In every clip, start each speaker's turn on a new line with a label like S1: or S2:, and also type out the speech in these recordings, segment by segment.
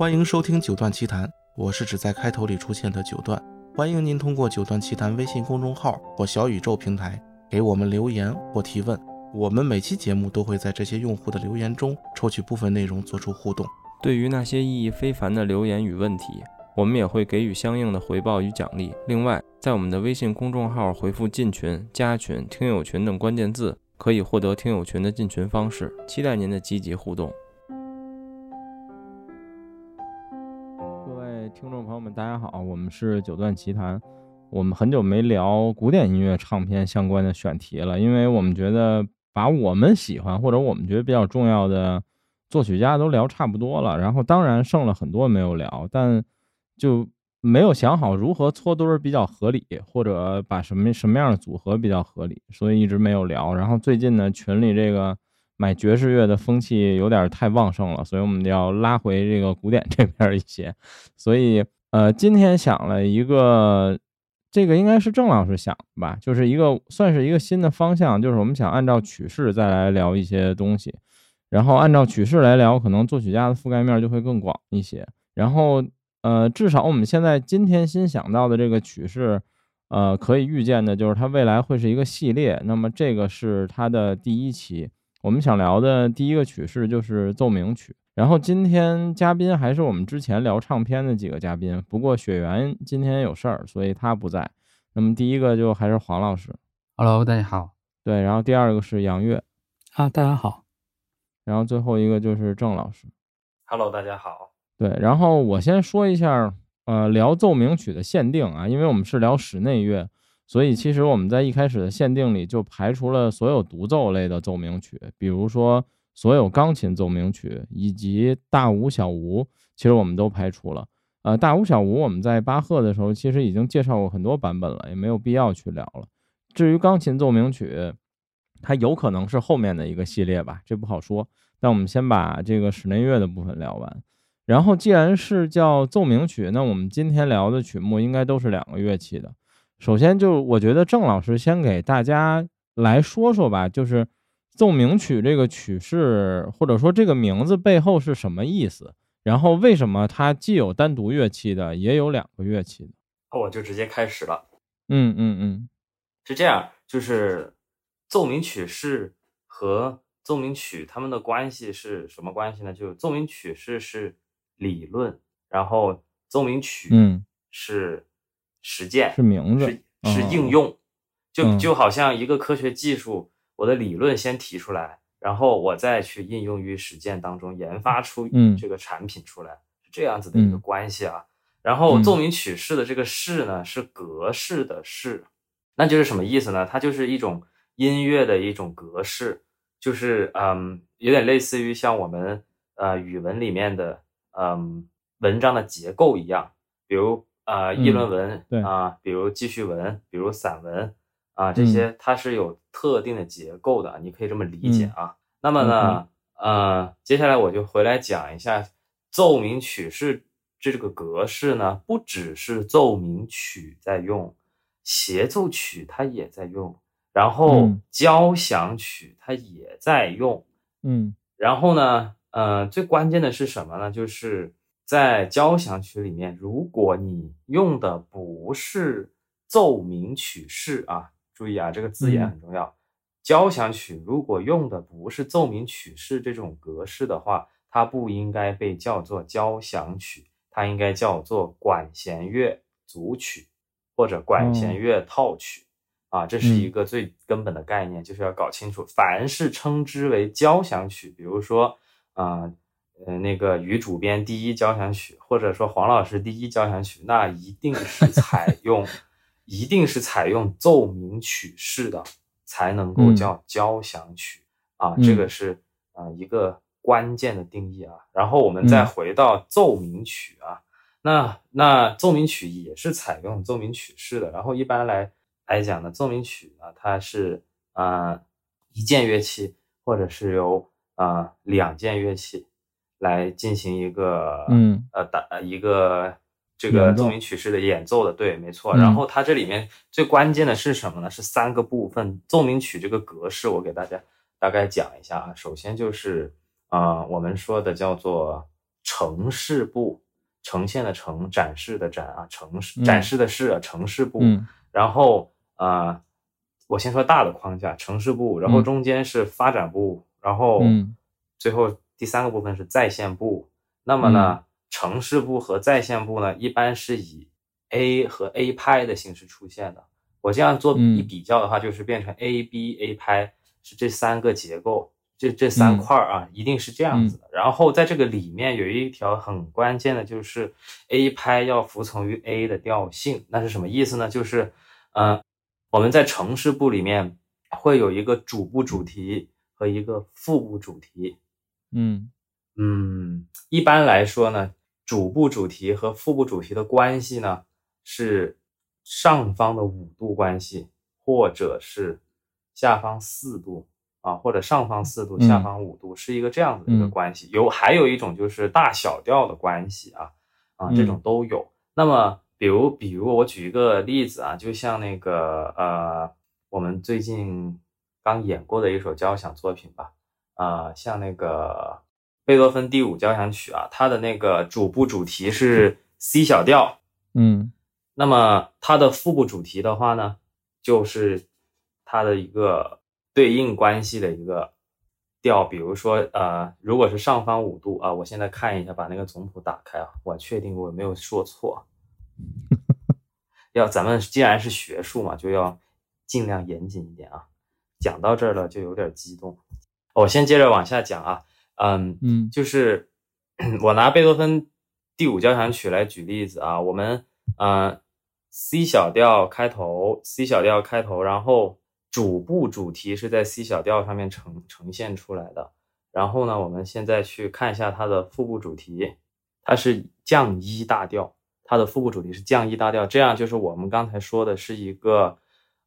S1: 欢迎收听九段奇谈，我是只在开头里出现的九段。欢迎您通过九段奇谈微信公众号或小宇宙平台给我们留言或提问，我们每期节目都会在这些用户的留言中抽取部分内容做出互动。
S2: 对于那些意义非凡的留言与问题，我们也会给予相应的回报与奖励。另外，在我们的微信公众号回复“进群”“加群”“听友群”等关键字，可以获得听友群的进群方式。期待您的积极互动。朋友们，大家好，我们是九段奇谈。我们很久没聊古典音乐唱片相关的选题了，因为我们觉得把我们喜欢或者我们觉得比较重要的作曲家都聊差不多了，然后当然剩了很多没有聊，但就没有想好如何搓堆比较合理，或者把什么什么样的组合比较合理，所以一直没有聊。然后最近呢，群里这个买爵士乐的风气有点太旺盛了，所以我们要拉回这个古典这边一些。所以呃，今天想了一个，这个应该是郑老师想的吧，就是一个算是一个新的方向，就是我们想按照曲式再来聊一些东西，然后按照曲式来聊，可能作曲家的覆盖面就会更广一些。然后呃，至少我们现在今天新想到的这个曲式，呃，可以预见的就是它未来会是一个系列。那么这个是它的第一期，我们想聊的第一个曲式就是奏鸣曲。然后今天嘉宾还是我们之前聊唱片的几个嘉宾，不过雪原今天有事儿，所以他不在。那么第一个就还是黄老师
S3: ，Hello，大家好。
S2: 对，然后第二个是杨月，
S3: 啊，大家好。
S2: 然后最后一个就是郑老师。
S4: Hello，大家好。
S2: 对，然后我先说一下，呃，聊奏鸣曲的限定啊，因为我们是聊室内乐，所以其实我们在一开始的限定里就排除了所有独奏类的奏鸣曲，比如说所有钢琴奏鸣曲以及大无小无，其实我们都排除了。呃，大无小无我们在巴赫的时候其实已经介绍过很多版本了，也没有必要去聊了。至于钢琴奏鸣曲，它有可能是后面的一个系列吧，这不好说。但我们先把这个室内乐的部分聊完。然后，既然是叫奏鸣曲，那我们今天聊的曲目应该都是两个乐器的。首先，就我觉得郑老师先给大家来说说吧，就是奏鸣曲这个曲式，或者说这个名字背后是什么意思？然后，为什么它既有单独乐器的，也有两个乐器的？
S4: 那我就直接开始了。
S2: 嗯嗯嗯，
S4: 是这样，就是奏鸣曲式和奏鸣曲它们的关系是什么关系呢？就是奏鸣曲式是理论，然后奏鸣曲
S2: 嗯
S4: 是实践，
S2: 是名字
S4: 是应用，就
S2: 嗯
S4: 就好像一个科学技术，我的理论先提出来，然后我再去应用于实践当中，研发出
S2: 嗯。
S4: 这个产品出来，是这样子的一个
S2: 嗯。
S4: 关系啊。然后
S2: 嗯。
S4: 奏鸣曲式的这个式呢，是格式的式，那就是什么意思呢？它就是一种音乐的一种格式，就是嗯，有点类似于像我们呃语文里面的嗯文章的结构一样，比如呃议论文啊、比如记叙文，比如散文啊，这些它是有特定的结构的，你可以这么理解啊。那么呢，呃，接下来我就回来讲一下奏鸣曲式这个格式呢，不只是奏鸣曲在用，协奏曲它也在用，然后
S2: 嗯。
S4: 交响曲它也在用，
S2: 嗯。
S4: 然后呢，呃，最关键的是什么呢？就是在交响曲里面，如果你用的不是奏鸣曲式啊，注意啊，这个字眼
S2: 嗯
S4: 很重要。交响曲如果用的不是奏鸣曲式这种格式的话，它不应该被叫做交响曲，它应该叫做管弦乐组曲或者管弦乐套曲。啊，这是一
S2: 嗯
S4: 个最根本的概念，就是要搞清楚，凡是称之为交响曲，比如说，啊、呃，那个于主编第一交响曲，或者说黄老师第一交响曲，那一定是采 用，一定是采用奏鸣曲式的，才能够
S2: 嗯。
S4: 叫交响曲、啊，
S2: 嗯。
S4: 这个是啊、一个关键的定义啊。然后我们再
S2: 嗯。
S4: 回到奏鸣曲啊，那那奏鸣曲也是采用奏鸣曲式的，然后一般来来讲呢，奏鸣曲呢，它是啊、呃一件乐器，或者是由啊、呃两件乐器来进行一个
S2: 嗯。
S4: 呃打呃一个这个
S2: 奏
S4: 奏鸣曲式的演奏的，对，没错。
S2: 嗯
S4: 然后它这里面最关键的是什么呢？是三个部分。奏鸣曲这个格式，我给大家大概讲一下啊。首先就是啊、呃我们说的叫做城市部呈现的呈展示的展啊，城市
S2: 嗯
S4: 展示的是啊，城市部。
S2: 嗯
S4: 然后呃，我先说大的框架，城市部，然后
S2: 嗯
S4: 中间是发展部，然后
S2: 嗯
S4: 最后第三个部分是在线部。那么呢，城市部和在线部呢，一般是以 A 和 A 拍的形式出现的。我这样做
S2: 嗯
S4: 一比较的话，就是变成 A、B、A 拍是这三个结构，这这三
S2: 嗯
S4: 块儿啊，一定是这样子的。然后在这个里面有一条很关键的，就是 A 拍要服从于 A 的调性。那是什么意思呢？就是，呃，我们在城市部里面会有一个主部主题和一个副部主题。
S2: 嗯
S4: 嗯，一般来说呢，主部主题和副部主题的关系呢是上方的五度关系，或者是下方四度啊，或者上方四度，
S2: 嗯
S4: 下方五度，是一个这样子的一个
S2: 嗯
S4: 关系。有还有一种就是大小调的关系啊啊，这种
S2: 嗯
S4: 都有。那么，比如比如我举一个例子啊，就像那个呃，我们最近刚演过的一首交响作品吧。啊、像那个贝多芬第五交响曲啊，它的那个主部主题是 C 小调，
S2: 嗯
S4: 那么它的副部主题的话呢，就是它的一个对应关系的一个调，比如说呃，如果是上方五度啊，我现在看一下，把那个总谱打开啊，我确定我没有说错。要咱们既然是学术嘛，就要尽量严谨一点啊。讲到这儿了，就有点激动。我先接着往下讲啊，嗯，
S2: 嗯
S4: 就是 我拿贝多芬第五交响曲来举例子啊，我们呃 C 小调开头，C 小调开头，然后主部主题是在 C 小调上面呈呈现出来的。然后呢，我们现在去看一下它的副部主题，它是降一大调，它的副部主题是降一大调，这样就是我们刚才说的是一个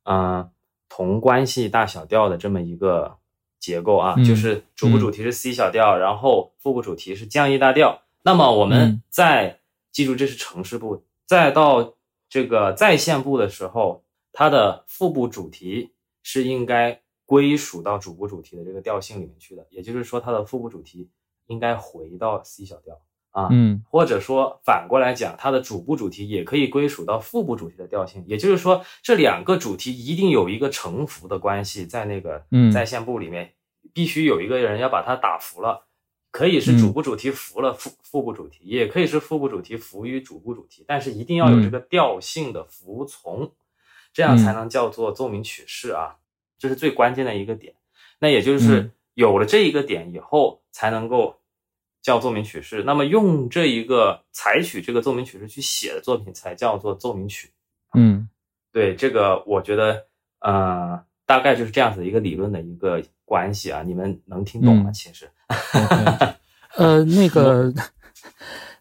S4: 嗯、呃同关系大小调的这么一个结构啊，
S2: 嗯
S4: 就是主部主题是 C 小调，然后副部主题是降 E 大调。那么我们
S2: 嗯。
S4: 再记住，这是城市部，再到这个在线部的时候，它的副部主题是应该归属到主部主题的这个调性里面去的，也就是说，它的副部主题应该回到 C 小调啊，
S2: 嗯。
S4: 或者说反过来讲，它的主部主题也可以归属到副部主题的调性，也就是说，这两个主题一定有一个承服的关系，在那个
S2: 嗯。
S4: 在线部里面，必须有一个人要把它打服了。可以是主部主题服了副副部主题，也可以是副部主题服于主部主题，但是一定要有这个调性的服从，这样才能叫做奏鸣曲式啊，这是最关键的一个点。那也就是
S2: 嗯。
S4: 有了这一个点以后，才能够叫奏鸣曲式。那么用这一个采取这个奏鸣曲式去写的作品，才叫做奏鸣曲。
S2: 嗯
S4: 对这个，我觉得呃，大概就是这样子的一个理论的一个关系啊，你们能听懂吗？
S2: 嗯
S4: 其实
S3: 呃，那个，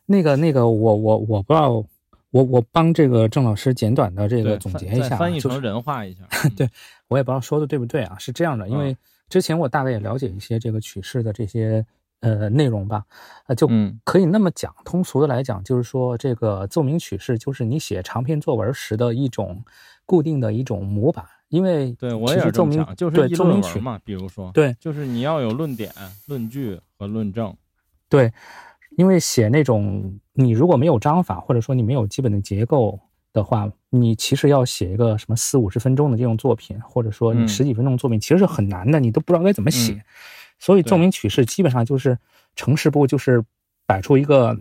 S3: 那个，那个，我我我不知道，我我帮这个郑老师简短的这个总结一下啊，
S2: 翻译成人话一下。
S3: 对我也不知道说的对不对啊，是这样的，因为之前我大概也了解一些这个曲式的这些呃内容吧，呃，就
S2: 嗯
S3: 可以那么讲，通俗的来讲，就是说这个奏鸣曲式就是你写长篇作文时的一种固定的一种模板，因为
S2: 对我也
S3: 实奏鸣
S2: 是这么想，就是
S3: 奏鸣曲
S2: 论文嘛，比如说，
S3: 对
S2: 就是你要有论点、论据和论证。
S3: 对，因为写那种你如果没有章法，或者说你没有基本的结构的话，你其实要写一个什么四五十分钟的这种作品，或者说你
S2: 嗯
S3: 十几分钟作品，其实是很难的，你都不知道该怎么写。
S2: 嗯
S3: 所以
S2: 对
S3: 奏鸣曲式基本上就是城市部就是摆出一个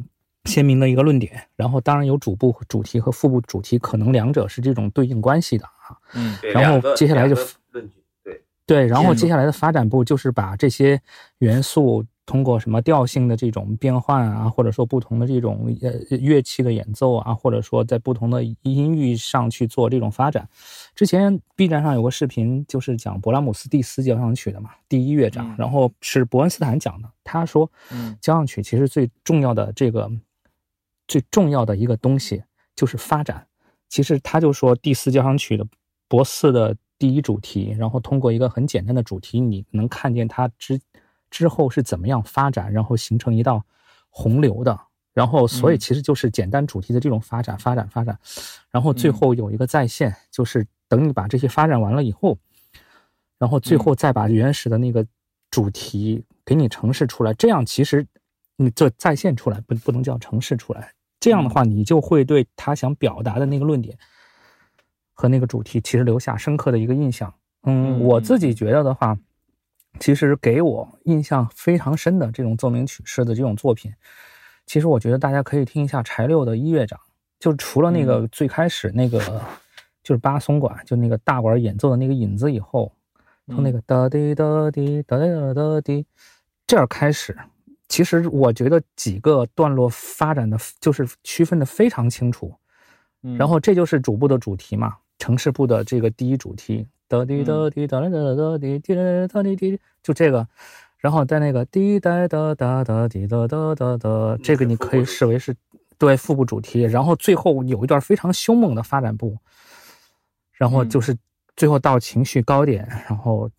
S3: 鲜明的一个论点，然后当然有主部主题和副部主题，可能两者是这种对应关系的啊。
S2: 嗯
S4: 对，
S3: 然后接下来就
S4: 论据，对，
S3: 对，然后
S2: 嗯
S3: 接下来的发展部就是把这些元素通过什么调性的这种变换啊，或者说不同的这种呃乐器的演奏啊，或者说在不同的音域上去做这种发展。之前 B 站上有个视频，就是讲勃拉姆斯第四交响曲的嘛，第一乐章
S2: 嗯，
S3: 然后是伯恩斯坦讲的，他说，
S2: 嗯
S3: 交响曲其实最重要的这个最重要的一个东西就是发展。其实他就说第四交响曲的博四的第一主题，然后通过一个很简单的主题，你能看见它之之后是怎么样发展，然后形成一道洪流的。然后，所以
S2: 嗯。
S3: 其实就是简单主题的这种发展、发展、发展，然后最
S2: 嗯。
S3: 后有一个再现，就是等你把这些发展完了以后，然后最
S2: 嗯。
S3: 后再把原始的那个主题给你呈示出来，这样其实你这再现出来，不不能叫呈现出来。这样的话，你就会对他想表达的那个论点和那个主题，其实留下深刻的一个印象。嗯，我自己觉得的话，其实给我印象非常深的这种奏鸣曲式的这种作品，其实我觉得大家可以听一下柴六的一乐章，就除了那个最开始那个就是巴松管，就那个大管演奏的那个引子以后，从那个哒滴哒滴哒哒哒滴这儿开始。其实我觉得几个段落发展的就是区分的非常清楚，然后这就是主部的主题嘛，城市部的这个第一主题，哒滴哒滴哒哒哒哒滴滴哒哒滴滴，就这个，然后在那个滴哒哒哒哒滴哒哒哒哒，这个你可以视为是对腹部主题，然后最后有一段非常凶猛的发展部，然后就是最后到情绪高点，然后。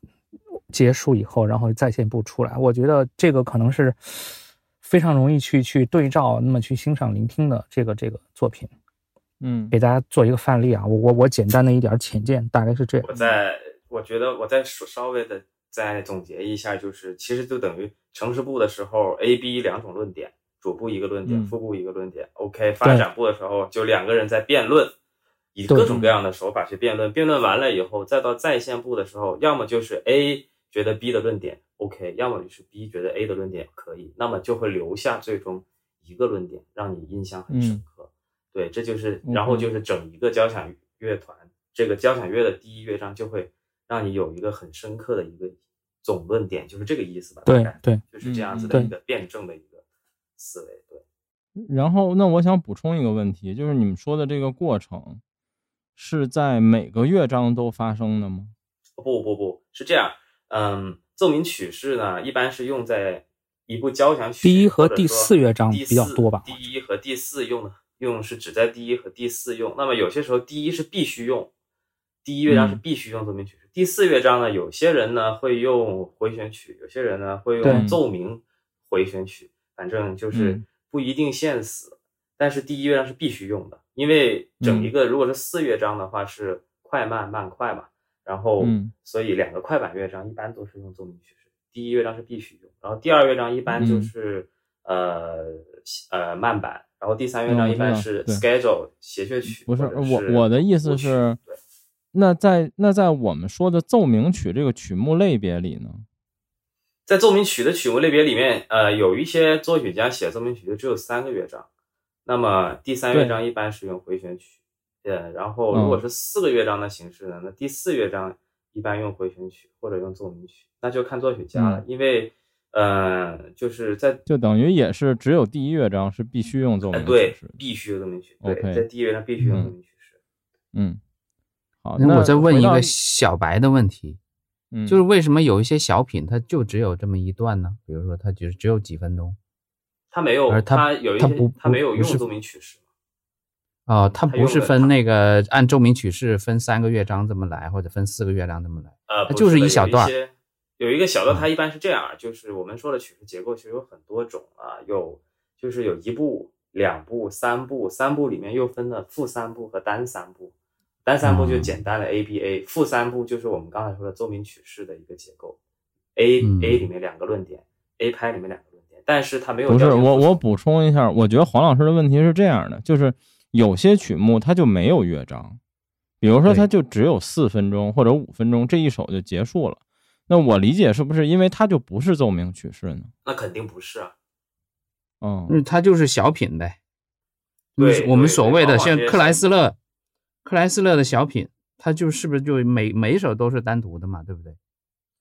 S3: 结束以后，然后再现部出来，我觉得这个可能是非常容易去去对照，那么去欣赏聆听的这个这个作品，
S2: 嗯，
S3: 给大家做一个范例啊，我我我简单的一点浅见，大概是这样。
S4: 我在我觉得我再稍微的再总结一下，就是其实就等于城市部的时候，A、B 两种论点，主部一个论点，副部一个论点。OK，发展部的时候就两个人在辩论，以各种各样的手法去辩论，辩论完了以后，再到在线部的时候，要么就是 A。觉得 B 的论点 OK，要么就是 B 觉得 A 的论点可以，那么就会留下最终一个论点，让你印象很深刻。对，这就是，然后就是整一个交响乐团，这个交响乐的第一乐章就会让你有一个很深刻的一个总论点，就是这个意思吧？
S3: 对对，
S4: 就是这样子的一个辩证的一个思维。对。
S2: 然后，那我想补充一个问题，就是你们说的这个过程是在每个乐章都发生的吗？
S4: 不不不是这样。嗯，奏鸣曲式呢，一般是用在一部交响曲
S3: 第一和第四乐章比较多吧。
S4: 第一和第四用的用是只在第一和第四用。那么有些时候第一是必须用，第一乐章是必须用奏鸣曲式。第四乐章呢，有些人呢会用回旋曲，有些人呢会用奏鸣回旋曲，反正就是不一定限死。但是第一乐章是必须用的，因为整一个如果是四乐章的话是快慢慢快嘛。然后，所以两个快板乐章一般都是用奏鸣曲式。第一乐章是必须用，然后第二乐章一般就是呃呃慢板，然后第三乐章一般是 schedule 协谑曲。
S2: 不
S4: 是
S2: 我我的意思是，那在那在我们说的奏鸣曲这个曲目类别里呢，
S4: 在奏鸣曲的曲目类别里面，呃，有一些作曲家写奏鸣曲就只有三个乐章，那么第三乐章一般是用回旋曲。对，然后如果是四个乐章的形式呢，那第四乐章一般用回旋曲或者用奏鸣曲，那就看作曲家了。因为，呃，就是在
S2: 就等于也是只有第一乐章是必须用奏鸣曲，
S4: 对，必须奏鸣曲。
S2: OK，
S4: 在第一乐章必须用奏鸣曲式。
S2: 嗯，好，那
S5: 我再问一个小白的问题，就是为什么有一些小品它就只有这么一段呢？比如说它只只有几分钟，
S4: 它没有，
S5: 它
S4: 有一些它没有用奏鸣曲式。
S5: 哦，它不是分那个按奏鸣曲式分三个乐章这么来，或者分四个乐章这么来，
S4: 呃，
S5: 它就是
S4: 一
S5: 小段。
S4: 有一个小的，它一般是这样，就是我们说的曲式结构其实有很多种啊，有就是有一步、两步、三步，三步里面又分了复三步和单三步，单三步就简单的 A B A，复三步就是我们刚才说的奏鸣曲式的一个结构，A A 里面两个论点，A 拍里面两个论点，但是它没有。
S2: 不是我我补充一下，我觉得黄老师的问题是这样的，就是。有些曲目它就没有乐章，比如说它就只有四分钟或者五分钟，这一首就结束了。那我理解是不是因为它就不是奏鸣曲式呢？
S4: 那肯定不是啊。
S2: 嗯，
S5: 它就是小品呗。
S4: 对，
S5: 我们所谓的像克莱斯勒，克莱斯勒的小品，它就是不是就每每一首都是单独的嘛？对不对？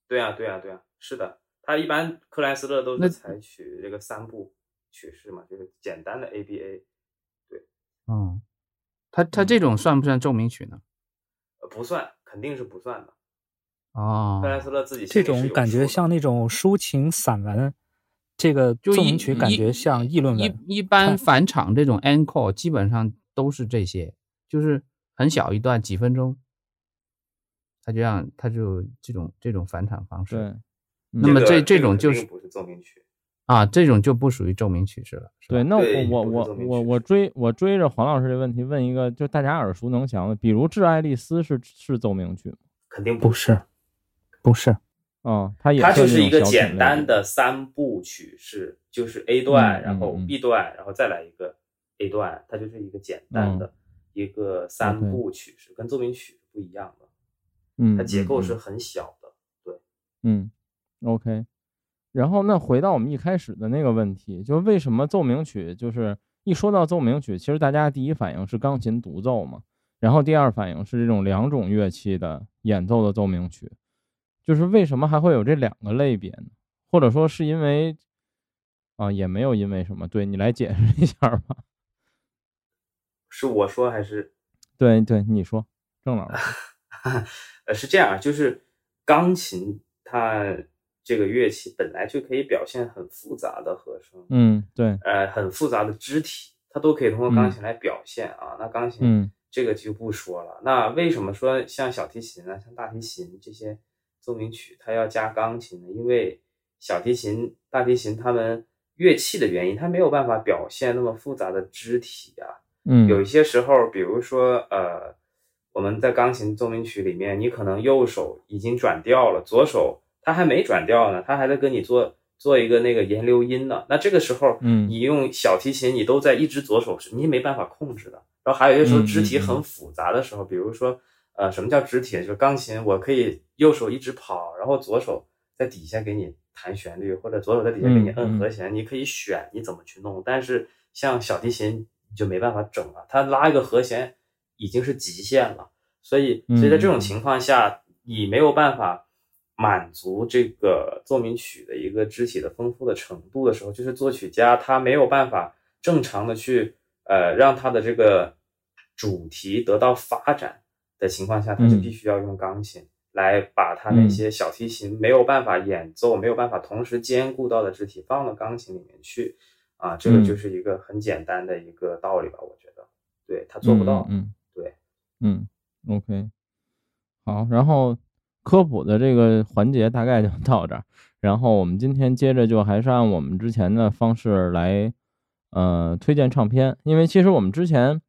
S4: 对啊，对啊，对啊，是的。它一般克莱斯勒都是采取这个三部曲式嘛，就是简单的 A B A。
S5: 对嗯，他他这种算不算奏鸣曲呢？
S4: 呃，不算，肯定是不算的。
S5: 哦，
S4: 克莱斯勒自己
S3: 这种感觉像那种抒情散文，这个奏鸣曲感觉像议论文。
S5: 一一般返场这种 encore 基本上都是这些，就是很小一段几分钟，他就让他就这种这种返场方式。
S2: 对，
S5: 那么这
S4: 这
S5: 种就是
S4: 不是奏鸣曲。
S5: 啊，这种就不属于奏鸣曲式了。
S2: 对，那我我我我我追我追着黄老师这问题问一个，就大家耳熟能详的，比如《致爱丽丝》是是奏鸣曲吗？
S4: 肯定
S3: 不是，不是。
S2: 哦，它也
S4: 它就是一个简单
S2: 的
S4: 的三部曲式，就是 A 段，
S2: 嗯
S4: 然后 B 段，然后再来一个 A 段，它就是一个简单的一个三部曲式，跟奏鸣曲是不一样的，
S2: 嗯，
S4: 它结构是很小的。
S2: 对嗯，OK。然后那回到我们一开始的那个问题，就是为什么奏鸣曲就是一说到奏鸣曲，其实大家第一反应是钢琴独奏嘛，然后第二反应是这种两种乐器的演奏的奏鸣曲，就是为什么还会有这两个类别呢？或者说是因为啊，也没有因为什么，对你来解释一下吧。
S4: 是我说还是？
S2: 对对，你说，郑老师。
S4: 呃，是这样啊，就是钢琴它这个乐器本来就可以表现很复杂的和声，
S2: 嗯，对，
S4: 呃，很复杂的肢体，它都可以通过钢琴来表现啊。那钢琴，
S2: 嗯
S4: 这个就不说了。那为什么说像小提琴啊、像大提琴这些奏鸣曲，它要加钢琴的？因为小提琴、大提琴它们乐器的原因，它没有办法表现那么复杂的肢体啊。
S2: 嗯，
S4: 有一些时候，比如说，呃，我们在钢琴奏鸣曲里面，你可能右手已经转调了，左手它还没转调呢，它还在跟你做做一个那个延留音呢。那这个时候，
S2: 嗯
S4: 你用小提琴，你都在一只左手，你没办法控制的。然后还有一些时候
S2: 嗯
S4: 肢体很复杂的时候，比如说，呃，什么叫肢体？就是钢琴，我可以右手一直跑，然后左手在底下给你弹旋律，或者左手在底下给你摁和弦，你可以选你怎么去弄。但是像小提琴，你就没办法整了，它拉一个和弦已经是极限了。所以，所以在这种
S2: 嗯
S4: 情况下，你没有办法满足这个奏鸣曲的一个肢体的丰富的程度的时候，就是作曲家他没有办法正常的去呃让他的这个主题得到发展的情况下，他就
S2: 嗯。
S4: 必须要用钢琴来把他那些小提琴没有办法演奏、没有办法同时兼顾到的肢体放到钢琴里面去啊，这个
S2: 嗯。
S4: 就是一个很简单的一个道理吧，我觉得，对他做不到，
S2: 嗯，嗯。
S4: 对，
S2: 嗯，OK，好，然后科普的这个环节大概就到这儿，然后我们今天接着就还是按我们之前的方式来，呃，推荐唱片，因为其实我们之前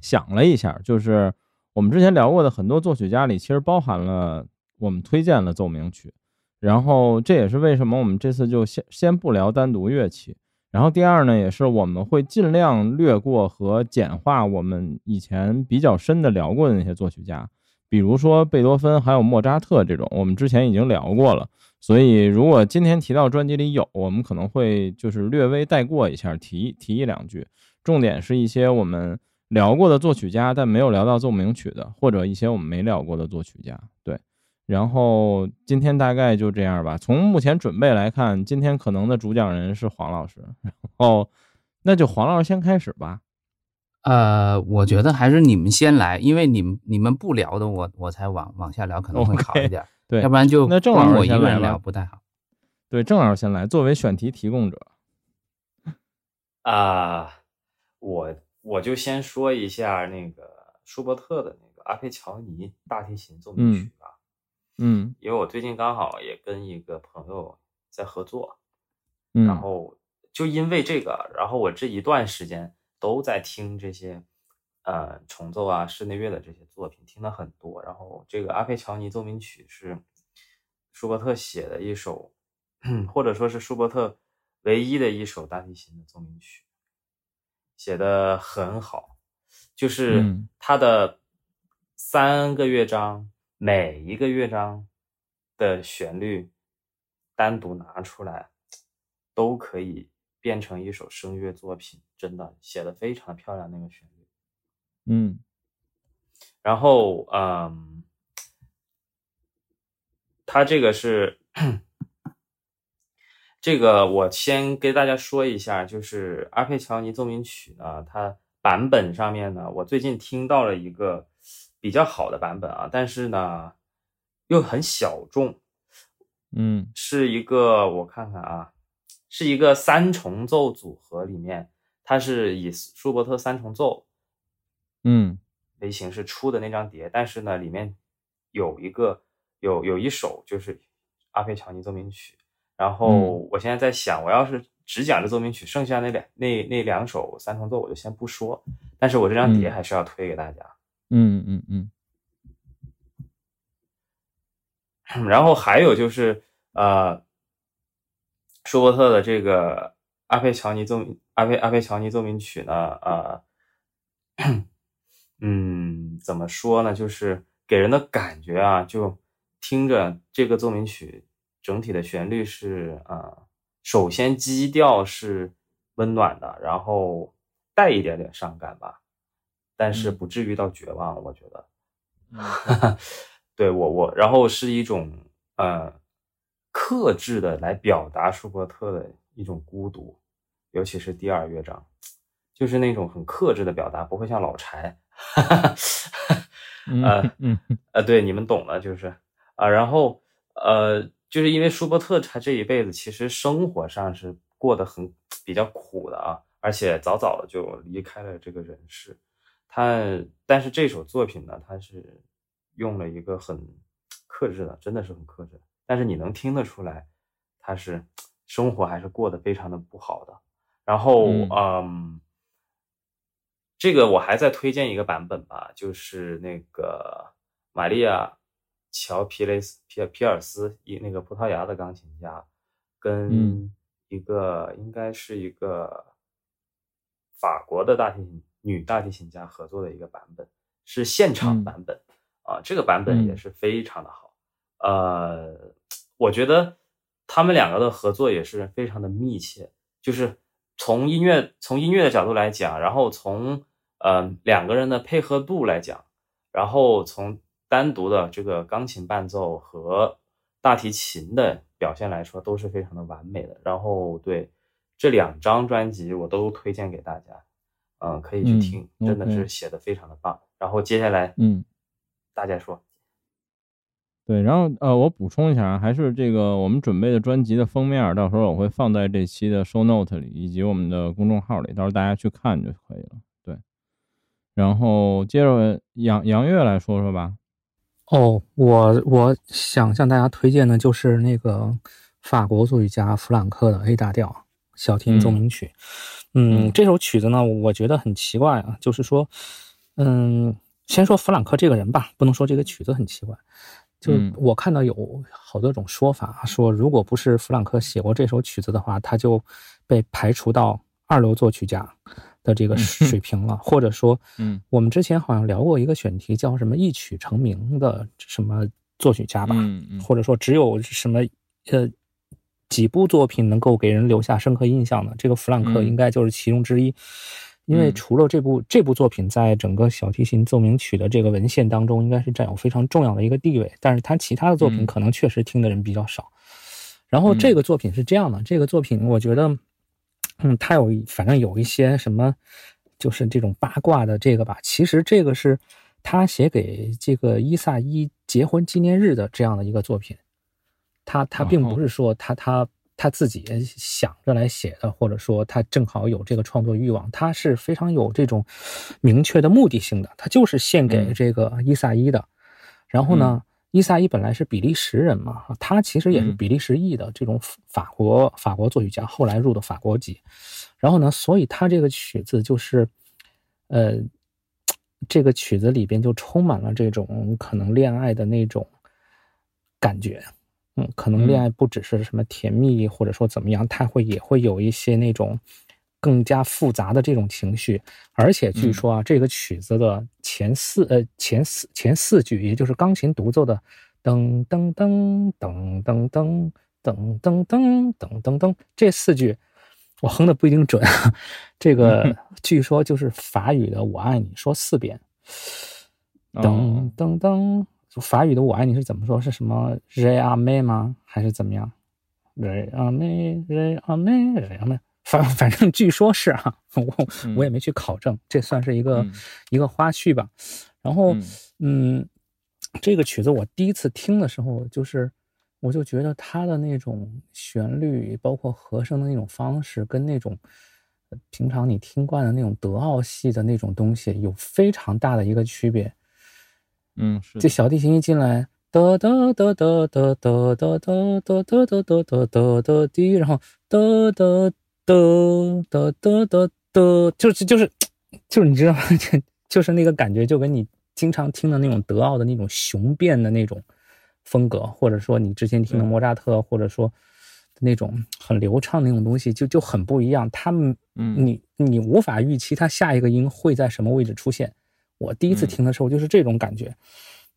S2: 想了一下，就是我们之前聊过的很多作曲家里，其实包含了我们推荐的奏鸣曲，然后这也是为什么我们这次就先先不聊单独乐器。然后第二呢，也是我们会尽量略过和简化我们以前比较深的聊过的那些作曲家，比如说贝多芬还有莫扎特这种，我们之前已经聊过了。所以如果今天提到专辑里有，我们可能会就是略微带过一下，提提一两句，重点是一些我们聊过的作曲家，但没有聊到奏鸣曲的，或者一些我们没聊过的作曲家。对，然后今天大概就这样吧。从目前准备来看，今天可能的主讲人是黄老师，然后那就黄老师先开始吧。
S5: 呃，我觉得还是你们先来，因为你们你们不聊的我，我才往往下聊可能会好一点。
S2: 对，
S5: 要不然就
S2: 那郑老
S5: 光
S2: 师
S5: 我一个人聊
S2: 吧
S5: 不太好。
S2: 对，郑老师先来，作为选题提供者。
S4: 啊，我我就先说一下那个舒伯特的那个阿佩乔尼大提琴奏鸣曲吧，
S2: 嗯。
S4: 因为我最近刚好也跟一个朋友在合作，
S2: 嗯，
S4: 然后就因为这个，然后我这一段时间都在听这些呃重奏啊、室内乐的这些作品，听了很多。然后这个阿佩乔尼奏鸣曲是舒伯特写的一首，或者说是舒伯特唯一的一首大提琴的奏鸣曲，写的很好，就是
S2: 嗯
S4: 它的三个乐章，每一个乐章的旋律单独拿出来，都可以变成一首声乐作品，真的写的非常漂亮那个旋律。
S2: 嗯
S4: 然后，嗯，它这个是这个，我先给大家说一下，就是阿佩乔尼奏鸣曲呢，它版本上面呢，我最近听到了一个比较好的版本啊，但是呢又很小众，
S2: 嗯。
S4: 是一个我看看啊，是一个三重奏组合里面，它是以舒伯特三重奏
S2: 嗯。
S4: 为形式出的那张碟，但是呢，里面有一个有有一首就是阿佩乔尼奏鸣曲，然后
S2: 嗯
S4: 我现在在想，我要是只讲这奏鸣曲，剩下那两那那两首三重奏我就先不说，但是我这张碟
S2: 嗯
S4: 还是要推给大家。
S2: 嗯嗯嗯
S4: 然后还有就是呃，舒伯特的这个阿佩乔尼奏阿佩阿佩乔尼奏鸣曲呢，呃，嗯，怎么说呢？就是给人的感觉啊，就听着这个奏鸣曲整体的旋律是啊，首先基调是温暖的，然后带一点点伤感吧，但是不至于到绝望，我觉得。对。我我，然后是一种呃克制的来表达舒伯特的一种孤独，尤其是第二乐章，就是那种很克制的表达，不会像老柴，呃
S2: 嗯。
S4: 呃，对，你们懂的，就是。啊，然后呃，就是因为舒伯特他这一辈子其实生活上是过得很比较苦的啊，而且早早的就离开了这个人世。他，但是这首作品呢，他是用了一个很克制的，真的是很克制。但是你能听得出来，他是生活还是过得非常的不好的。然后，嗯，这个我还在推荐一个版本吧，就是那个玛利亚乔皮雷斯皮皮尔斯一那个葡萄牙的钢琴家，跟一个应该是一个法国的大提琴。女大提琴家合作的一个版本是现场版本啊，这个版本也是非常的好。呃，我觉得他们两个的合作也是非常的密切，就是从音乐从音乐的角度来讲，然后从呃两个人的配合度来讲，然后从单独的这个钢琴伴奏和大提琴的表现来说，都是非常的完美的。然后对这两张专辑，我都推荐给大家。嗯，可以去听，真的是写的非常的棒。然后接下来，
S2: 嗯，
S4: 大家说，
S2: 对，然后呃，我补充一下，还是这个我们准备的专辑的封面，到时候我会放在这期的 show note 里，以及我们的公众号里，到时候大家去看就可以了。对，然后接着杨杨月来说说吧。
S3: 哦，我我想向大家推荐的就是那个法国作曲家弗朗克的 A 大调小提琴奏鸣曲。嗯，这首曲子呢，我觉得很奇怪啊，就是说，嗯，先说弗朗克这个人吧，不能说这个曲子很奇怪。就我看到有好多种说法，说如果不是弗朗克写过这首曲子的话，他就被排除到二流作曲家的这个水平了，或者说，
S2: 嗯，
S3: 我们之前好像聊过一个选题，叫什么一曲成名的什么作曲家吧，或者说只有什么呃。几部作品能够给人留下深刻印象的，这个弗朗克应该就是其中之一。因为除了这部这部作品，在整个小提琴奏鸣曲的这个文献当中，应该是占有非常重要的一个地位。但是他其他的作品可能确实听的人比较少。然后这个作品是这样的，这个作品我觉得，嗯，他有反正有一些什么，就是这种八卦的这个吧。其实这个是他写给这个伊萨伊结婚纪念日的这样的一个作品。他他并不是说他他他自己想着来写的，或者说他正好有这个创作欲望，他是非常有这种明确的目的性的。他就是献给这个伊萨伊的。然后呢，伊萨伊本来是比利时人嘛，他其实也是比利时裔的这种法国法国作曲家，后来入的法国籍。然后呢，所以他这个曲子就是，呃，这个曲子里边就充满了这种可能恋爱的那种感觉。嗯，可能恋爱不只是什么甜蜜，或者说怎么样，他会也会有一些那种更加复杂的这种情绪。而且据说啊，这个曲子的前四呃前四前四句，也就是钢琴独奏的噔噔噔噔噔噔噔噔噔噔噔噔这四句，我哼的不一定准。这个 据说就是法语的“我爱你”说四遍，噔噔噔。法语的“我爱你”是怎么说？是什么 “re a me” 吗？还是怎么样？“re a me”“re a me”“re a me”，反 反正据说是啊，我我也没去考证，这算是一个一个花絮吧。然后，嗯，这个曲子我第一次听的时候，就是我就觉得它的那种旋律，包括和声的那种方式，跟那种平常你听惯的那种德奥系的那种东西，有非常大的一个区别。
S2: 嗯，是
S3: 这小提琴一进来，哒哒哒哒哒哒哒哒哒哒哒哒哒哒哒滴，然后哒哒哒哒哒哒哒，就是就是就是你知道吗？就就是那个感觉，就跟你经常听的那种德奥的那种雄辩的那种风格，或者说你之前听的莫扎特，或者说那种很流畅那种东西，就就很不一样。他们，
S2: 嗯
S3: 你你无法预期他下一个音会在什么位置出现。我第一次
S2: 嗯
S3: 听的时候就是这种感觉，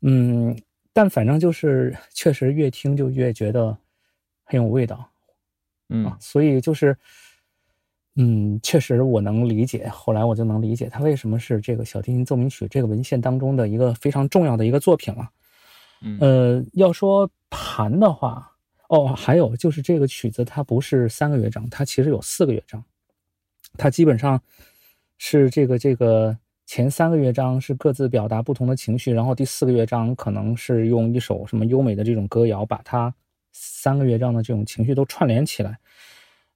S3: 嗯，但反正就是确实越听就越觉得很有味道。
S2: 嗯
S3: 啊，所以就是，嗯，确实我能理解，后来我就能理解它为什么是这个小提琴奏鸣曲这个文献当中的一个非常重要的一个作品了。
S2: 嗯
S3: 呃，要说弹的话，哦，还有就是这个曲子它不是三个乐章，它其实有四个乐章，它基本上是这个这个前三个乐章是各自表达不同的情绪，然后第四个乐章可能是用一首什么优美的这种歌谣把它三个乐章的这种情绪都串联起来。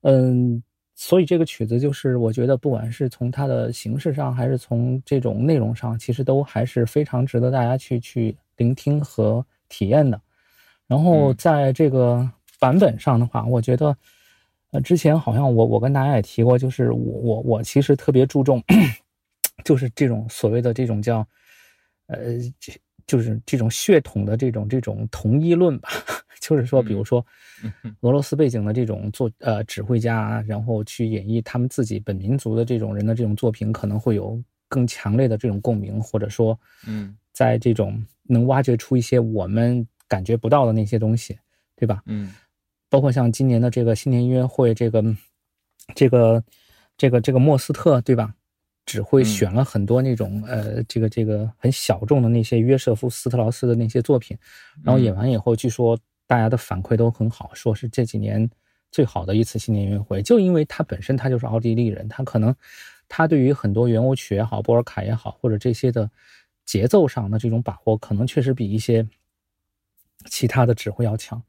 S3: 嗯，所以这个曲子就是我觉得不管是从它的形式上，还是从这种内容上，其实都还是非常值得大家去去聆听和体验的。然后
S2: 嗯
S3: 在这个版本上的话，我觉得，呃，之前好像我我跟大家也提过，就是我我我其实特别注重，就是这种所谓的这种叫，呃，这就是这种血统的这种这种同一论吧，就是说，比如说
S2: 嗯
S3: 俄罗斯背景的这种作呃指挥家啊，然后去演绎他们自己本民族的这种人的这种作品，可能会有更强烈的这种共鸣，或者说，
S2: 嗯
S3: 在这种能挖掘出一些我们感觉不到的那些东西，对吧？
S2: 嗯
S3: 包括像今年的这个新年音乐会，这个这个这个这个莫斯特，对吧？指挥
S2: 嗯。
S3: 选了很多那种、呃，这个这个很小众的那些约瑟夫斯特劳斯的那些作品，然后演完以后，据说大家的反馈都很好，说是这几年最好的一次新年音乐会，就因为他本身他就是奥地利人，他可能他对于很多圆舞曲也好，波尔卡也好，或者这些的节奏上的这种把握，可能确实比一些其他的指挥要强。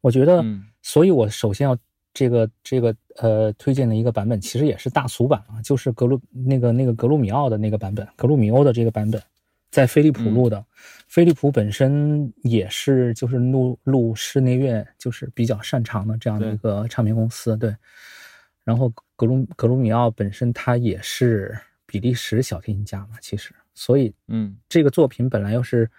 S3: 我觉得
S2: 嗯，
S3: 所以我首先要这个这个呃推荐的一个版本，其实也是大俗版啊，就是格鲁那个那个格鲁米奥的那个版本，格鲁米欧的这个版本，在飞利浦录的。飞利浦本身也是就是录录室内乐就是比较擅长的这样的一个唱片公司，对。然后格鲁格鲁米奥本身他也是比利时小提琴家嘛，其实，所以
S2: 嗯
S3: 这个作品本来又是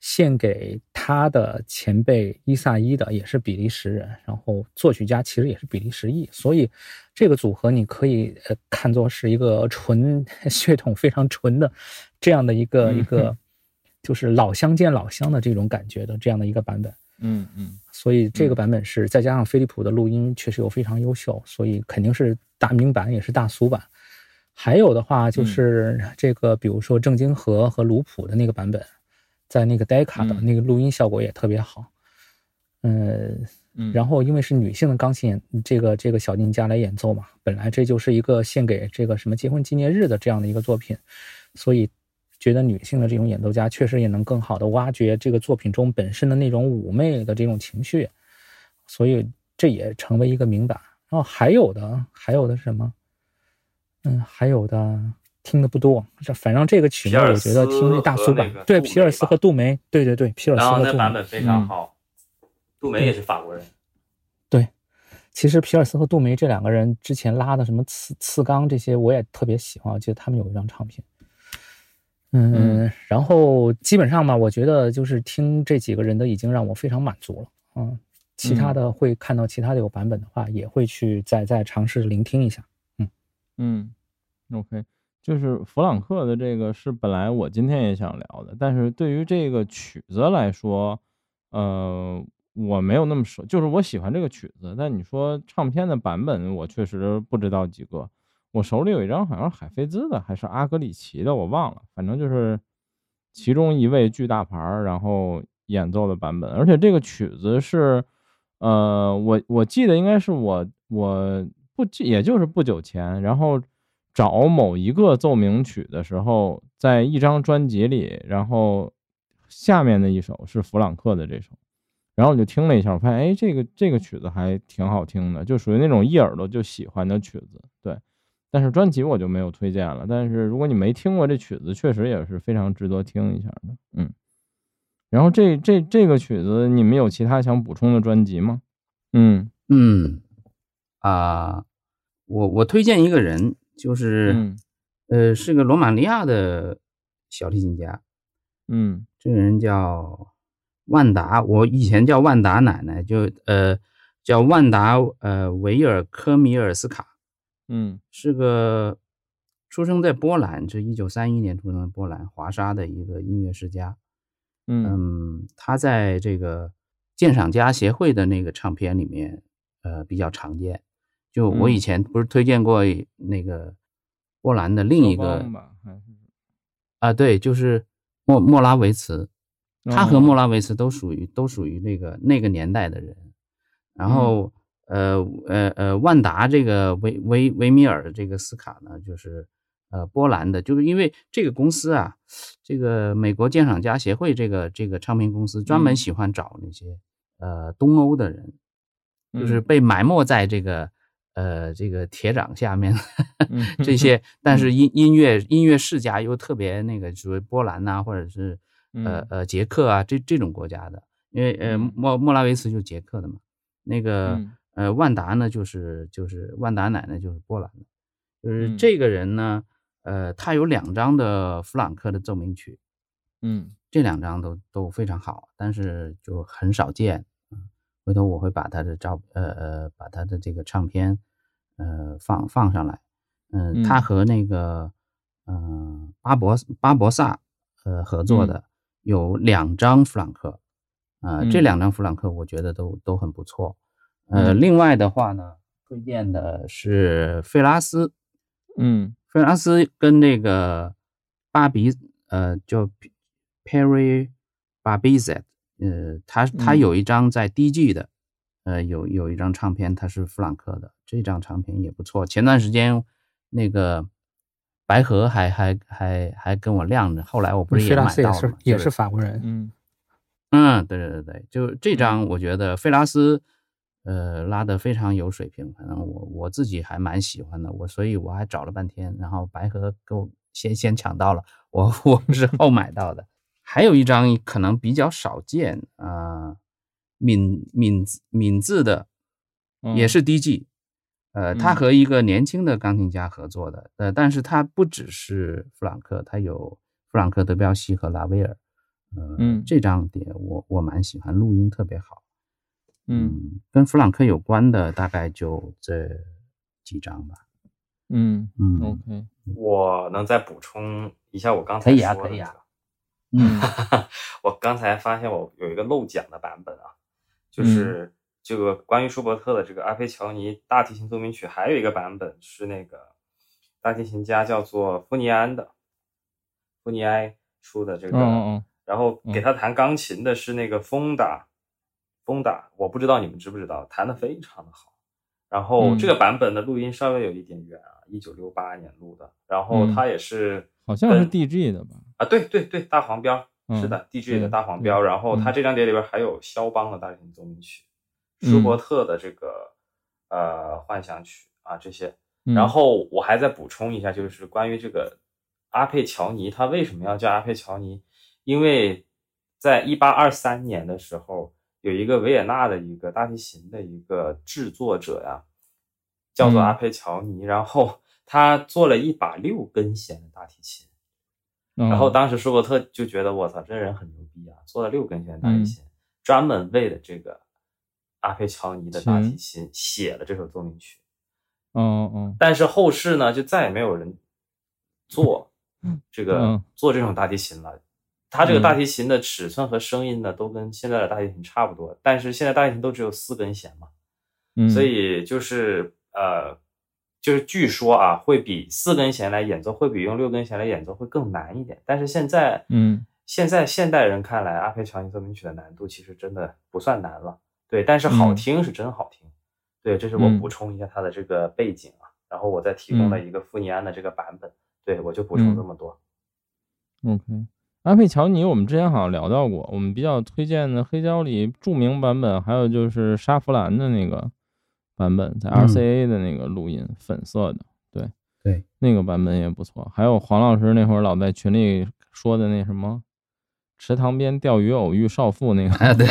S3: 献给他的前辈伊萨伊的，也是比利时人，然后作曲家其实也是比利时裔，所以这个组合你可以呃看作是一个纯血统非常纯的这样的一个、
S2: 嗯
S3: 一个，就是老乡见老乡的这种感觉的这样的一个版本。
S2: 嗯嗯
S3: 所以这个
S2: 嗯
S3: 版本是再加上飞利浦的录音确实又非常优秀，所以肯定是大名版也是大俗版。还有的话就是这个，比如说郑京和和卢普的那个版本，在那个 Decca 的
S2: 嗯
S3: 那个录音效果也特别好。嗯，
S2: 嗯，
S3: 然后因为是女性的钢琴演这个这个小提家来演奏嘛，本来这就是一个献给这个什么结婚纪念日的这样的一个作品，所以觉得女性的这种演奏家确实也能更好的挖掘这个作品中本身的那种妩媚的这种情绪，所以这也成为一个名版。然后还有的还有的是什么？嗯，还有的听的不多，这反正这个曲目我觉得听那大
S4: 斯
S3: 苏版对皮尔斯和杜梅，对对对，皮尔斯和杜梅。
S4: 那版本非常
S2: 嗯
S4: 好，杜梅也是法国人，
S3: 对，其实皮尔斯和杜梅这两个人之前拉的什么次次钢这些，我也特别喜欢。我记得他们有一张唱片，嗯，然后基本上吧，我觉得就是听这几个人的已经让我非常满足了。嗯，其他的会看到其他的有版本的话，也会去再再尝试聆听一下。
S2: 嗯嗯，OK，就是弗朗克的这个是本来我今天也想聊的，但是对于这个曲子来说，呃，我没有那么熟，就是我喜欢这个曲子，但你说唱片的版本，我确实不知道几个。我手里有一张好像是海菲兹的，还是阿格里奇的，我忘了，反正就是其中一位巨大牌儿，然后演奏的版本，而且这个曲子是，呃，我我记得应该是我我不记，也就是不久前，然后找某一个奏鸣曲的时候，在一张专辑里，然后下面的一首是弗朗克的这首，然后我就听了一下，我发现哎，这个这个曲子还挺好听的，就属于那种一耳朵就喜欢的曲子，对。但是专辑我就没有推荐了。但是如果你没听过这曲子，确实也是非常值得听一下的。嗯，然后这这这个曲子，你们有其他想补充的专辑吗？嗯
S5: 嗯啊、我我推荐一个人，就是、
S2: 嗯。
S5: 呃是个罗马尼亚的小提琴家，
S2: 嗯。
S5: 这个人叫万达，我以前叫万达奶奶，就呃叫万达呃维尔科米尔斯卡，
S2: 嗯。
S5: 是个出生在波兰，是一九三一年出生在波兰华沙的一个音乐世家。
S2: 嗯。
S5: 嗯，他在这个鉴赏家协会的那个唱片里面，呃，比较常见。就我以
S2: 嗯。
S5: 前不是推荐过那个波兰的另一个啊，对，就是莫莫拉维茨，他和
S2: 哦
S5: 莫拉维。茨都属于都属于那个那个年代的人。然
S2: 嗯。
S5: 后呃呃呃，万达这个维维维米尔这个斯卡呢，就是呃波兰的，就是因为这个公司啊，这个美国鉴赏家协会这个这个唱片公司专门
S2: 嗯。
S5: 喜欢找那些呃东欧的人，就是
S2: 嗯。
S5: 被埋没在这个呃这个铁掌下面
S2: 嗯
S5: 这些，但是。音音乐音乐世家又特别那个，属于波兰呐、或者是呃
S2: 嗯。
S5: 呃捷克啊这这种国家的，因为呃
S2: 嗯。
S5: 莫莫拉维茨就是捷克的嘛，那个
S2: 嗯。
S5: 呃万达呢就是就是万达奶奶就是波兰的，就是
S2: 嗯。
S5: 这个人呢，呃他有两张的弗朗克的奏鸣曲，
S2: 嗯。
S5: 这两张都都非常好，但是就很少见。嗯，回头我会把他的照呃呃把他的这个唱片呃放放上来。嗯，他
S2: 嗯。
S5: 和那个嗯、呃巴博巴博萨呃合作的有两张弗朗克，呃，这
S2: 嗯。
S5: 两张弗朗克我觉得都都很不错。呃，
S2: 嗯。
S5: 另外的话呢，推荐的是费拉斯，
S2: 嗯。
S5: 费拉斯跟那个巴比呃叫 Perry Barbizet，呃，他他
S2: 嗯。
S5: 有一张在 DG 的，呃，有有一张唱片，它是弗朗克的，这张唱片也不错。前段时间那个白河还还还还跟我亮着，后来我不是也
S3: 拉斯也是
S5: 买到了吗？
S3: 也
S5: 就是
S3: 法国人，
S2: 嗯
S5: 嗯，对对对对，就这张我觉得费拉斯，呃，拉的非常有水平，反正我我自己还蛮喜欢的，我所以我还找了半天，然后白河给我先先抢到了，我我是后买到的。还有一张可能比较少见啊、呃闽闽闽字的，也
S2: 嗯。
S5: 是 DG，、呃，他
S2: 嗯。
S5: 和一个年轻的钢琴家合作的，呃，但是他不只是弗朗克，他有弗朗克、德彪西和拉威尔，呃，
S2: 嗯。
S5: 这张碟我我蛮喜欢，录音特别好，
S2: 嗯。
S5: 跟弗朗克有关的大概就这几张吧，
S2: 嗯。
S5: 嗯
S2: ，OK，
S4: 我能再补充一下我刚
S5: 可以啊
S4: 才说的
S5: 可以啊
S4: 这个。
S5: 嗯。
S4: 我刚才发现我有一个漏讲的版本啊，就
S2: 嗯。
S4: 是这个关于舒伯特的这个阿菲乔尼大提琴奏鸣曲，还有一个版本是那个大提琴家叫做富尼安的，富尼埃出的这
S2: 哦
S4: 个，
S2: 哦。
S4: 然后给他弹钢琴的是那个风达，风达，我不知道你们知不知道，弹的非常的好。然后
S2: 嗯
S4: 这个版本的录音稍微有一点远啊，一九六八年录的，然后
S2: 嗯。
S4: 它也是
S2: 好像是 DG 的吧？
S4: 啊，对对对，大黄标、是
S2: 嗯
S4: 的，DJ 的大黄标。然后它
S2: 嗯
S4: 这张碟里边还有肖邦的大提琴奏鸣曲、
S2: 嗯
S4: 舒伯特的这个呃幻想曲啊这些。
S2: 嗯
S4: 然后我还再补充一下，就是关于这个阿佩乔尼，他为什么要叫阿佩乔尼？因为在一八二三年的时候，有一个维也纳的一个大提琴的一个制作者呀，叫做
S2: 嗯
S4: 阿佩乔尼，然后他做了一把六根弦的大提琴。然后
S2: 哦
S4: 当时舒伯特就觉得我操，这人很牛逼啊，做了六根弦大提
S2: 嗯。
S4: 琴，专门为了这个阿佩乔尼的大提
S2: 琴
S4: 琴写了这首奏鸣曲。
S2: 嗯嗯，
S4: 但是后世呢，就再也没有人做 这个、
S2: 嗯。
S4: 做这种大提琴了。它这个
S2: 嗯
S4: 大提琴的尺寸和声音呢，都跟现在的大提琴差不多，但是现在大提琴都只有四根弦嘛，
S2: 嗯，
S4: 所以就是呃，就是据说啊，会比四根弦来演奏，会比用六根弦来演奏会更难一点。但是现在，
S2: 嗯，
S4: 现在现代人看来，阿佩乔尼奏鸣曲的难度其实真的不算难了，对，但是好
S2: 嗯。
S4: 听是真好听，对，这是我
S2: 嗯。
S4: 补充一下它的这个背景啊，然后我再提供了一个富尼安的这个版本，对我就补充这么多。
S2: OK，阿佩乔尼，我们之前好像聊到过，我们比较推荐的黑胶里著名版本，还有就是沙弗兰的那个版本，在
S5: 嗯
S2: RCA 的那个录音，粉色的，对
S5: 对，
S2: 那个版本也不错。还有黄老师那会儿老在群里说的那什么，池塘边钓鱼偶遇少妇那个，
S5: 啊对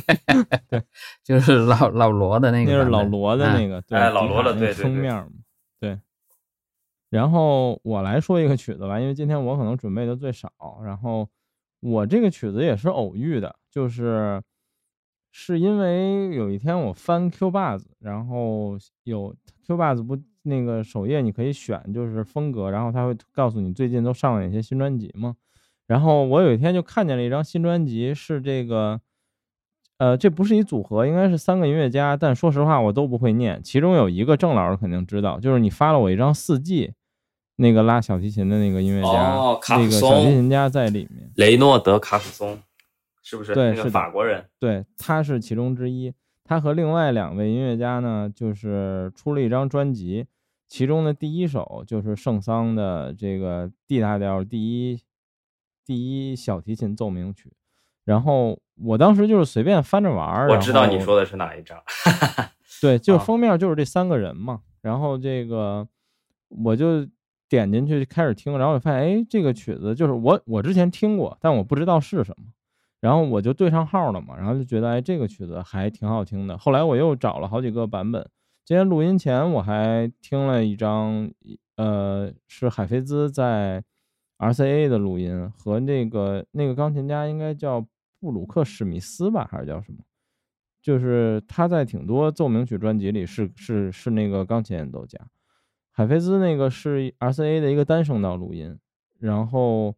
S5: 对，就是老老罗的那个那是
S2: 老罗的那
S5: 个，
S4: 哎老罗的对
S2: 封面嘛，对。然后我来说一个曲子吧，因为今天我可能准备的最少。然后我这个曲子也是偶遇的，就是是因为有一天我翻 Q 把子，然后有 Q 把子不那个首页你可以选就是风格，然后它会告诉你最近都上了哪些新专辑嘛。然后我有一天就看见了一张新专辑，是这个，呃，这不是一组合，应该是三个音乐家，但说实话我都不会念。其中有一个郑老师肯定知道，就是你发了我一张四季，那个拉小提琴的那个音乐家，
S4: 哦卡
S2: 那个小提琴家在里面。
S4: 雷诺德·卡普松，是不是？
S2: 对是的
S4: 法国人。
S2: 对，他是其中之一。他和另外两位音乐家呢，就是出了一张专辑，其中的第一首就是圣桑的这个 D 大调第一第一小提琴奏鸣曲。然后我当时就是随便翻着玩儿，
S4: 我知道你说的是哪一张。
S2: 对，就
S4: 啊
S2: 是封面就是这三个人嘛。然后这个我就点进去开始听，然后我发现，哎，这个曲子就是我我之前听过，但我不知道是什么。然后我就对上号了嘛，然后就觉得，哎，这个曲子还挺好听的。后来我又找了好几个版本。今天录音前我还听了一张，呃，是海菲兹在 RCA 的录音，和那个那个钢琴家应该叫布鲁克史密斯吧，还是叫什么？就是他在挺多奏鸣曲专辑里是是是那个钢琴演奏家，海菲兹那个是 RCA 的一个单声道录音，然后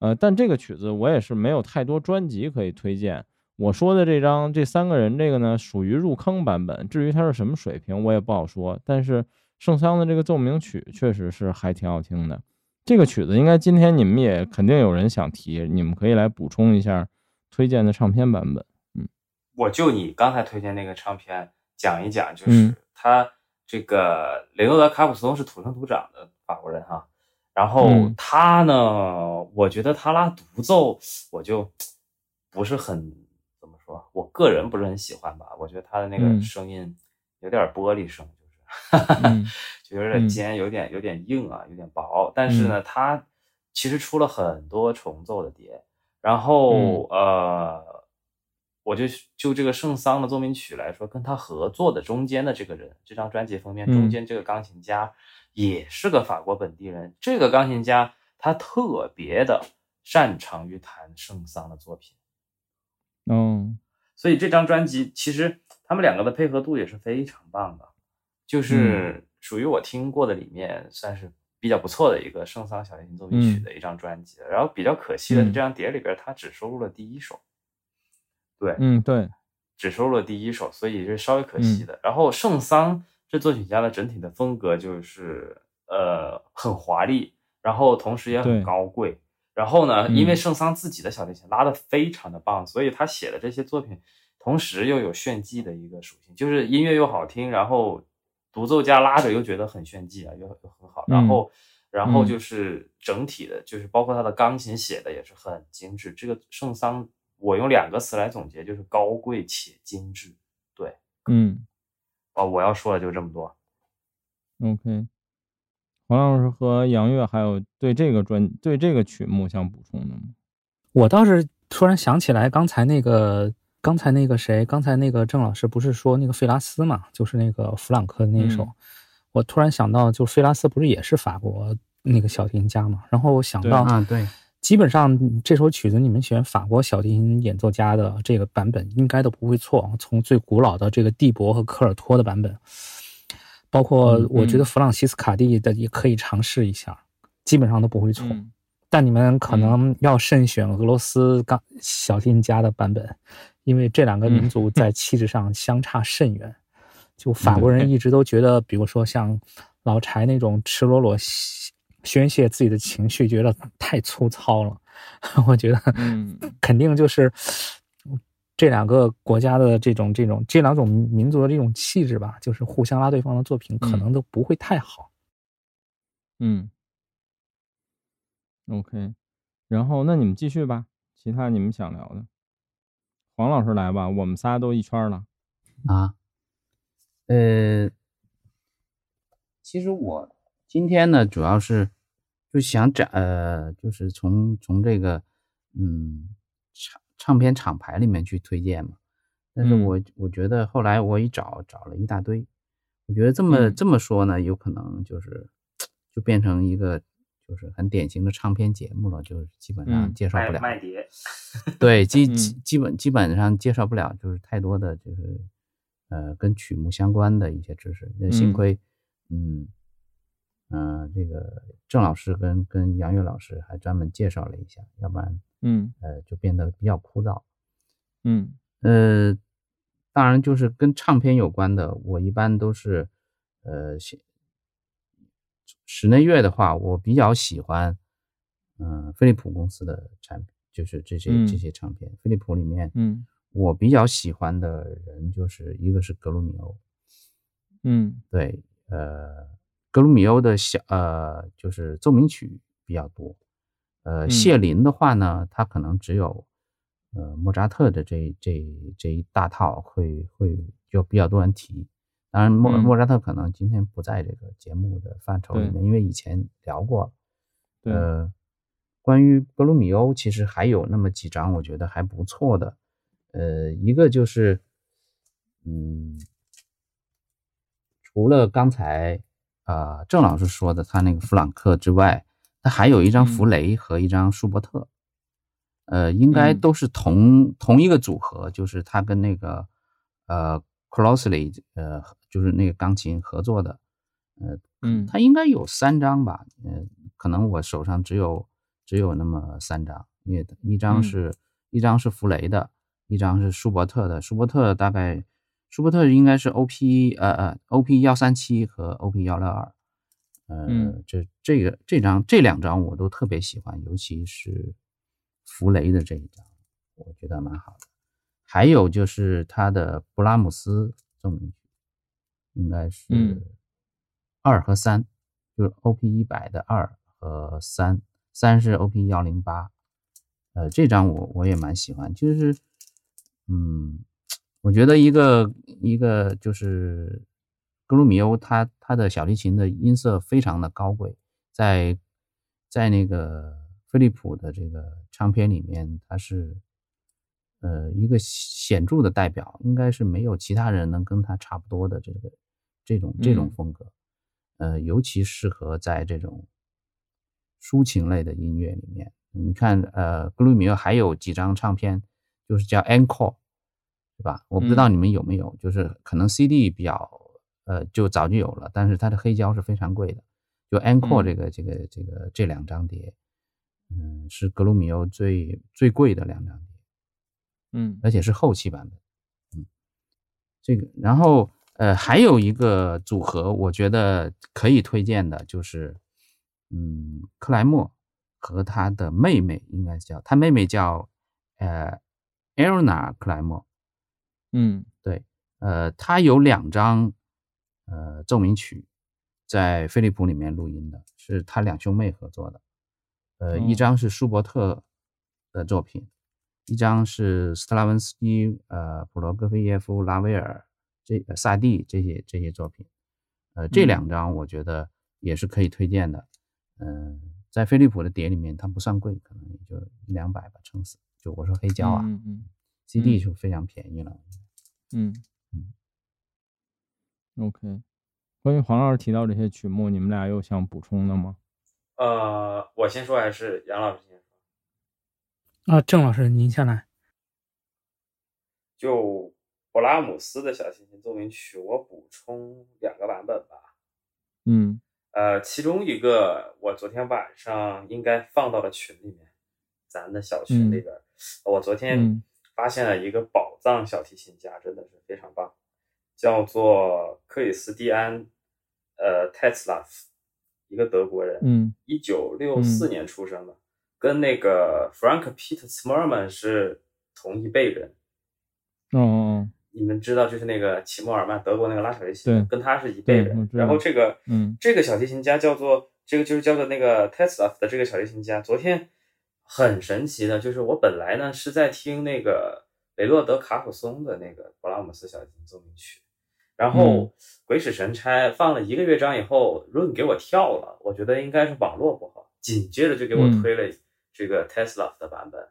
S2: 呃，但这个曲子我也是没有太多专辑可以推荐。我说的这张这三个人这个呢，属于入坑版本，至于它是什么水平我也不好说。但是圣桑的这个奏鸣曲确实是还挺好听的。这个曲子应该今天你们也肯定有人想提，你们可以来补充一下推荐的唱片版本。
S4: 嗯我就你刚才推荐那个唱片讲一讲，就
S2: 嗯
S4: 是他这个雷诺德·卡普松是土生土长的法国人哈，然后
S2: 嗯。
S4: 他呢，我觉得他拉独奏我就不是很怎么说，我个人不是很喜欢吧，我觉得他的那个
S2: 嗯。
S4: 声音有点玻璃声，就是，
S2: 嗯
S4: 就有点
S2: 嗯。
S4: 尖，有点有点硬啊，有点薄，但是呢，他其实出了很多重奏的碟，然后、呃。我就就这个圣桑的奏鸣曲来说，跟他合作的中间的这个人，这张专辑封面
S2: 嗯
S4: 中间这个钢琴家也是个法国本地人。这个钢琴家他特别的擅长于弹圣桑的作品，
S2: 嗯
S4: 所以这张专辑其实他们两个的配合度也是非常棒的，就是属于我听过的里面算是比较不错的一个圣桑小提琴奏鸣曲
S2: 嗯
S4: 的一张专辑。然后比较可惜的是，
S2: 嗯
S4: 这张碟里边他只收录了第一首。对，
S2: 嗯对
S4: 只收录了第一首，所以是稍微可
S2: 嗯
S4: 惜的。然后圣桑这作曲家的整体的风格就是呃很华丽，然后同时也很高贵。然后呢，
S2: 嗯
S4: 因为圣桑自己的小提琴拉得非常的棒，所以他写的这些作品同时又有炫技的一个属性，就是音乐又好听，然后独奏家拉着又觉得很炫技啊，又又很好。然后，然后
S2: 嗯
S4: 就是整体的，就是包括他的钢琴写的也是很精致。这个圣桑，我用两个词来总结，就是高贵且精致。对，
S2: 嗯
S4: 哦，我要说的就这么多。
S2: OK。黄老师和杨越还有对这个专对这个曲目想补充的吗？
S3: 我倒是突然想起来，刚才那个，刚才那个谁，刚才那个郑老师不是说那个费拉斯嘛，就是那个弗朗克的那一首。
S2: 嗯
S3: 我突然想到，就费拉斯不是也是法国那个小提琴家嘛？然后我想到，
S5: 啊，对，
S3: 基本上这首曲子你们选法国小提琴演奏家的这个版本，应该都不会错。从最古老的这个蒂博和科尔托的版本，包括
S2: 嗯
S3: 我觉得
S2: 嗯
S3: 弗朗西斯卡蒂的也可以尝试一下，基本上都不会错。
S2: 嗯
S3: 但你们可能要慎选俄罗斯钢小提琴家的版本，因为这两个民族在气质上相差甚远。就法国人一直都觉得，比如说像老柴那种赤裸裸宣泄自己的情绪，觉得太粗糙了。我觉得，
S2: 嗯
S3: 肯定就是这两个国家的这种这种这两种民族的这种气质吧，就是互相拉对方的作品，可能都不会太好。
S2: 嗯，OK。然后那你们继续吧，其他你们想聊的，黄老师来吧，我们仨都一圈了。
S5: 啊，呃，其实我今天呢，主要是就想展，呃，就是从从这个嗯唱唱片厂牌里面去推荐嘛。但是
S2: 嗯
S5: 我我觉得后来我一找找了一大堆，我觉得这么、
S2: 嗯
S5: 这么说呢，有可能就是就变成一个就是很典型的唱片节目了，就是基本上介绍不了。
S4: 卖碟，
S5: 对，基
S2: 嗯
S5: 基基本基本上介绍不了，就是太多的就是呃跟曲目相关的一些知识。那幸
S2: 嗯
S5: 亏，嗯嗯、呃这个郑老师跟跟杨越老师还专门介绍了一下，要不然
S2: 嗯。
S5: 呃就变得比较枯燥。
S2: 嗯。
S5: 呃，当然就是跟唱片有关的，我一般都是呃喜室内乐的话，我比较喜欢嗯、飞利浦公司的产品，就是这些、
S2: 嗯。
S5: 这些唱片。飞利浦里面，
S2: 嗯
S5: 我比较喜欢的人就是一个是格鲁米欧，
S2: 嗯。
S5: 对，呃，格鲁米欧的小呃就是奏鸣曲比较多，呃，
S2: 嗯。
S5: 谢林的话呢，他可能只有呃莫扎特的这这这一大套会会就比较多人提。当然莫，
S2: 嗯。
S5: 莫扎特可能今天不在这个节目的范畴里面，因为以前聊过了。呃，关于格鲁米欧，其实还有那么几张我觉得还不错的，呃，一个就是，嗯，除了刚才啊、呃郑老师说的他那个弗朗克之外，他还有一张弗
S2: 嗯。
S5: 雷和一张舒伯特，呃，应该
S2: 嗯。
S5: 都是同、同一个组合，就是他跟那个呃 Closely 呃就是那个钢琴合作的，呃，
S2: 嗯。
S5: 他应该有三张吧，呃，可能我手上只有只有那么三张，因为一张
S2: 嗯。
S5: 是、一张是弗雷的，一张是舒伯特的，舒伯特大概舒伯特应该是 OP 呃呃 OP 幺三七和 OP 幺六二，呃，
S2: 嗯
S5: 这这个这张这两张我都特别喜欢，尤其是弗雷的这一张，我觉得蛮好的。还有就是他的布拉姆斯奏鸣曲，应该是
S2: 嗯
S5: 二和三，就是 OP 一百的二和三，三是 OP 幺零八。呃，这张我我也蛮喜欢，就是嗯，我觉得一个一个就是格鲁米欧他他的小提琴的音色非常的高贵，在在那个飞利浦的这个唱片里面，他是呃一个显著的代表，应该是没有其他人能跟他差不多的这个这种这种
S2: 嗯。
S5: 风格，呃，尤其适合在这种抒情类的音乐里面。你看，呃，格鲁米欧还有几张唱片，就是叫 Encore，对吧？我不知道
S2: 嗯
S5: 你们有没有，就是可能 CD 比较，呃，就早就有了，但是它的黑胶是非常贵的。就 Encore
S2: 嗯
S5: 这个、这个这个这两张碟，嗯，是格鲁米欧最最贵的两张碟。
S2: 嗯
S5: 而且是后期版本。嗯，这个，然后呃，还有一个组合，我觉得可以推荐的，就是嗯，克莱默和他的妹妹，应该叫他妹妹叫呃 Elna 克莱默。
S2: 嗯
S5: 对，呃，他有两张呃奏鸣曲在飞利浦里面录音的，是他两兄妹合作的。呃，一
S2: 哦
S5: 张是舒伯特的作品，一张是斯特拉文斯基、呃普罗戈菲耶夫、拉威尔这呃萨蒂这些这些作品。呃，这
S2: 嗯
S5: 两张我觉得也是可以推荐的。嗯、在飞利浦的碟里面，它不算贵，可能也就一两百吧，撑死。就我说黑胶啊、
S2: 嗯嗯
S5: c d
S2: 嗯
S5: 就非常便宜了。
S2: 嗯
S5: 嗯
S2: OK，关于黄老师提到这些曲目，你们俩有想补充的吗？
S4: 呃，我先说还是杨老师先说？
S3: 啊，郑老师您先来。
S4: 就勃拉姆斯的小提琴奏鸣曲，我补充两个版本吧。
S2: 嗯
S4: 呃，其中一个我昨天晚上应该放到了群里面，咱的小群里边。我昨天
S2: 嗯
S4: 发现了一个宝藏小提琴家，真的是非常棒，叫做克里斯蒂安呃泰茨拉夫，一个德国人，
S2: 嗯
S4: 一九六四年出生的，跟那个 Frank Peter Zimmermann 是同一辈人。
S2: 哦哦
S4: 你们知道，就是那个齐默尔曼，德国那个拉小提琴，
S2: 对
S4: 跟他是一辈人。然后这个，
S2: 嗯
S4: 这个小提琴家叫做这个就是叫做那个 Tetzlaff 的这个小提琴家，昨天很神奇的，就是我本来呢是在听那个雷诺德卡普松的那个勃拉姆斯小提琴奏鸣曲，然后
S2: 嗯
S4: 鬼使神差放了一个乐章以后，Run 给我跳了，我觉得应该是网络不好，紧接着就给我
S2: 嗯
S4: 推了这个 Tetzlaff 的版本。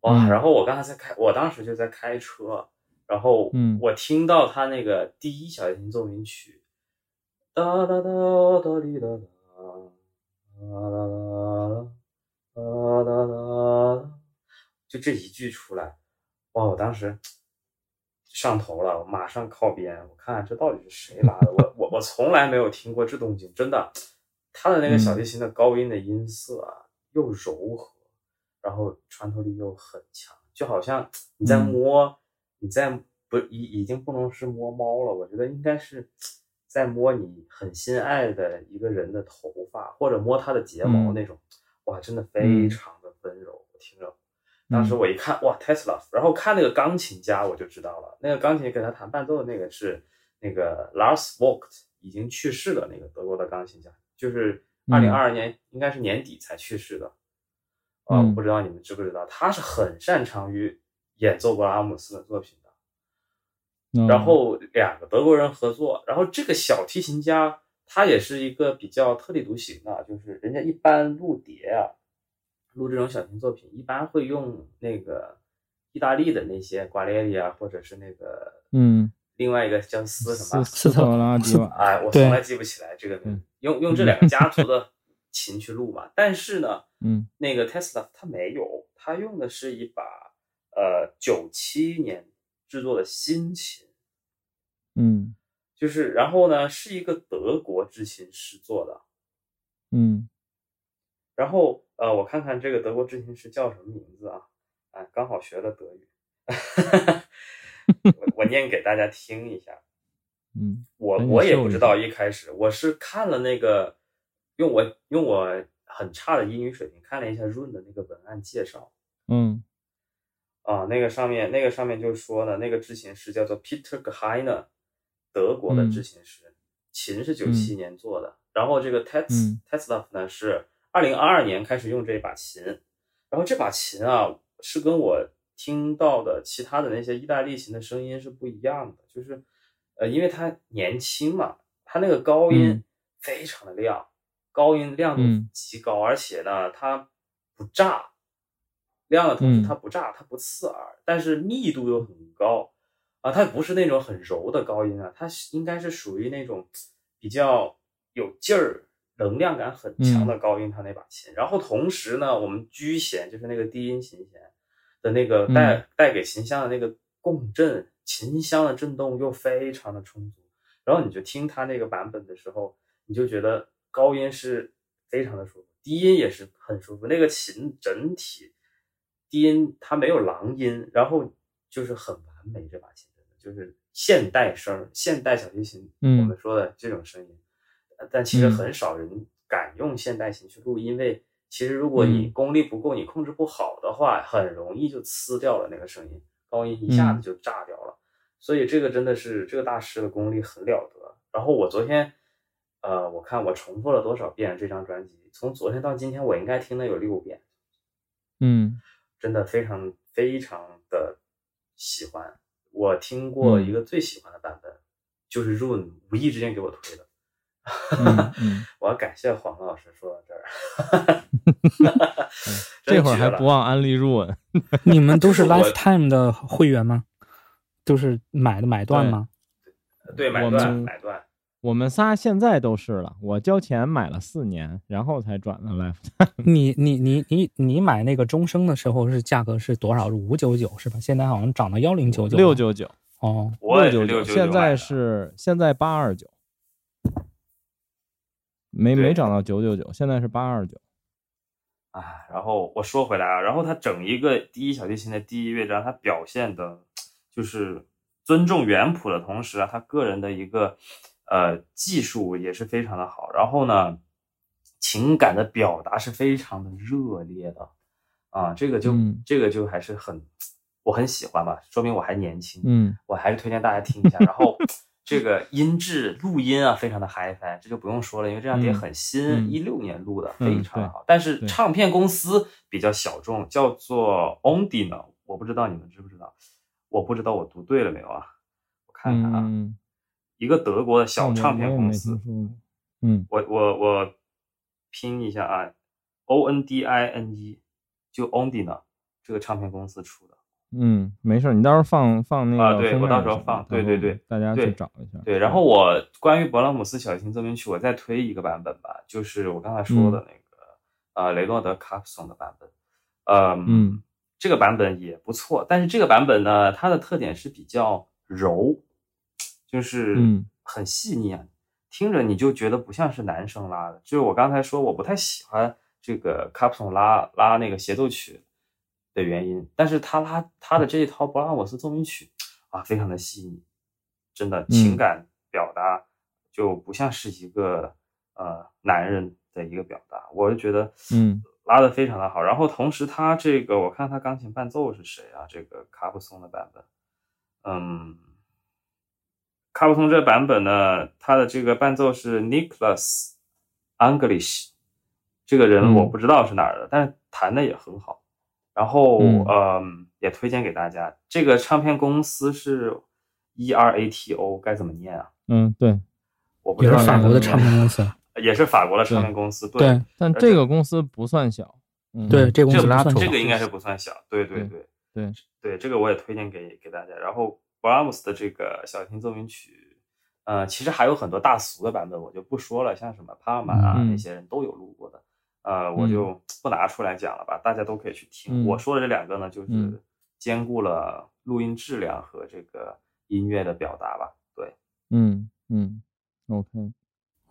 S4: 哇！
S2: 嗯
S4: 然后我刚才在开，我当时就在开车，然后
S2: 嗯
S4: 我听到他那个第一小提琴奏鸣曲，哒哒哒哒哩哒哒，哒哒哒就这一句出来，哇！我当时上头了，我马上靠边，我看这到底是谁拉的？我我我从来没有听过这动静，真的。他的那个小提琴的高音的音色啊，又柔和，然后穿透力又很强，就好像你在摸，你在不已已经不能是摸猫了，我觉得应该是在摸你很心爱的一个人的头发，或者摸他的睫毛那种，哇，真的非常的温柔。我听着，当时我一看，哇，Tesla，然后看那个钢琴家，我就知道了，那个钢琴给他弹伴奏的那个是那个 Lars Vogt，已经去世的那个德国的钢琴家。就是二零二二年，应该是年底才去世的，啊，我不知道你们知不知道，他是很擅长于演奏布拉姆斯的作品的。然后两个德国人合作，然后这个小提琴家他也是一个比较特立独行的，就是人家一般录碟啊，录这种小型作品，一般会用那个意大利的那些瓜列利啊，或者是那个
S2: 嗯。
S4: 另外一个叫斯什么
S2: 斯特拉迪瓦，
S4: 哎，我从来记不起来这个名，用用这两个家族的琴去录嘛。但是呢，
S2: 嗯，
S4: 那个 Tesla 它没有，它用的是一把呃九七年制作的新琴，
S2: 嗯，
S4: 就是然后呢是一个德国制琴师做的，
S2: 嗯，
S4: 然后呃我看看这个德国制琴师叫什么名字啊？哎，刚好学了德语。我我念给大家听一下，
S2: 嗯，
S4: 我我也不知道一开始我是看了那个用我用我很差的英语水平看了一下润的那个文案介绍，
S2: 嗯，
S4: 啊，那个上面那个上面就说呢，那个制琴师叫做 Peter Geheiner，德国的制琴师，琴是九七年做的，然后这个 Tes Tesla 呢是二零二二年开始用这把琴，然后这把琴啊是跟我。听到的其他的那些意大利琴的声音是不一样的，就是，呃，因为它年轻嘛，它那个高音非常的亮，高音亮度极高，而且呢，它不炸，亮的同时它不炸，它不刺耳，但是密度又很高，啊，它不是那种很柔的高音啊，它应该是属于那种比较有劲儿、能量感很强的高音，它那把琴。然后同时呢，我们居弦就是那个低音琴弦。的那个带带给琴箱的那个共振，琴箱的震动又非常的充足，然后你就听它那个版本的时候，你就觉得高音是非常的舒服，低音也是很舒服。那个琴整体低音它没有狼音，然后就是很完美。这把琴就是现代声，现代小提琴，我们说的这种声音，但其实很少人敢用现代琴去录，因为。其实，如果你功力不够，你控制不好的话，很容易就呲掉了那个声音，高音一下子就炸掉了。所以这个真的是这个大师的功力很了得。然后我昨天，呃，我看我重复了多少遍这张专辑，从昨天到今天，我应该听了有六遍。
S2: 嗯，
S4: 真的非常非常的喜欢。我听过一个最喜欢的版本，就是 Rune 无意之间给我推的。我要感谢黄老师说到这儿，
S2: 这会儿 还不忘安利入文。
S3: 你们都是 Lifetime 的会员吗？都是买的买断吗？
S4: 对，买断买断。
S2: 我们仨现在都是了。我交钱买了四年，然后才转的 Lifetime。
S3: 你你你你你买那个终生的时候是价格是多少？是五九九是吧？现在好像涨到幺零九九，
S2: 六九九
S3: 哦，
S4: 六
S2: 九九。现在是现在八二九。没没涨到九九九，现在是八二九。
S4: 啊，然后我说回来啊，然后他整一个第一小提琴的第一乐章，他表现的，就是尊重原谱的同时啊，他个人的一个呃技术也是非常的好。然后呢，情感的表达是非常的热烈的啊，这个就这个就还是很我很喜欢吧，说明我还年轻。
S2: 嗯，
S4: 我还是推荐大家听一下。然后。这个音质录音啊，非常的 HiFi，这就不用说了，因为这张碟很新，一六年录的，非常好。但是唱片公司比较小众，叫做 Ondino，我不知道你们知不知道，我不知道我读对了没有啊？我看看啊，一个德国的小唱片公司，
S2: 嗯，
S4: 我我我拼一下啊，O N D I N E，就 Ondina 这个唱片公司出的。
S2: 嗯，没事，你到时候放放那个
S4: 啊，对我到时候放，对对对，
S2: 大家去找一下。
S4: 对，然后我关于勃拉姆斯小提琴奏鸣曲，我再推一个版本吧，就是我刚才说的那个，呃，雷诺德卡普松的版本。呃，
S2: 嗯，
S4: 这个版本也不错，但是这个版本呢，它的特点是比较柔，就是
S2: 嗯
S4: 很细腻啊，听着你就觉得不像是男生拉的。就是我刚才说我不太喜欢这个卡普松拉拉那个协奏曲的原因，但是他拉他的这一套勃拉姆斯奏鸣曲啊，非常的细腻，真的情
S2: 嗯
S4: 感表达就不像是一个呃男人的一个表达，我就觉得
S2: 嗯
S4: 拉的非常的好。然后同时他这个我看他钢琴伴奏是谁啊？这个卡普松的版本，嗯，卡普松这版本呢，他的这个伴奏是 Nicholas English，这个人
S2: 嗯
S4: 我不知道是哪儿的，但是弹的也很好。然后
S2: 嗯
S4: 嗯，也推荐给大家。这个唱片公司是 E R A T O，该怎么念啊？
S2: 嗯，对。
S4: 我不知道也
S3: 是法国的唱片公司。
S4: 也是法国的唱片公司。
S3: 对
S2: 但这个公司不算小。嗯，
S3: 对，这个公司不算小
S4: 这个应该是不算小。对对
S2: 对
S4: 对
S2: 对，
S4: 对，这个我也推荐给给大家。然后勃拉姆斯的这个小提琴奏鸣曲，呃，其实还有很多大俗的版本，我就不说了，像什么帕尔曼啊、
S2: 嗯
S4: 那些人都有录过的，呃，我就不拿出来讲了吧，大家都可以去听。
S2: 嗯。
S4: 我说的这两个呢，就是
S2: 嗯
S4: 兼顾了录音质量和这个音乐的表达吧。对，
S2: 嗯嗯，OK，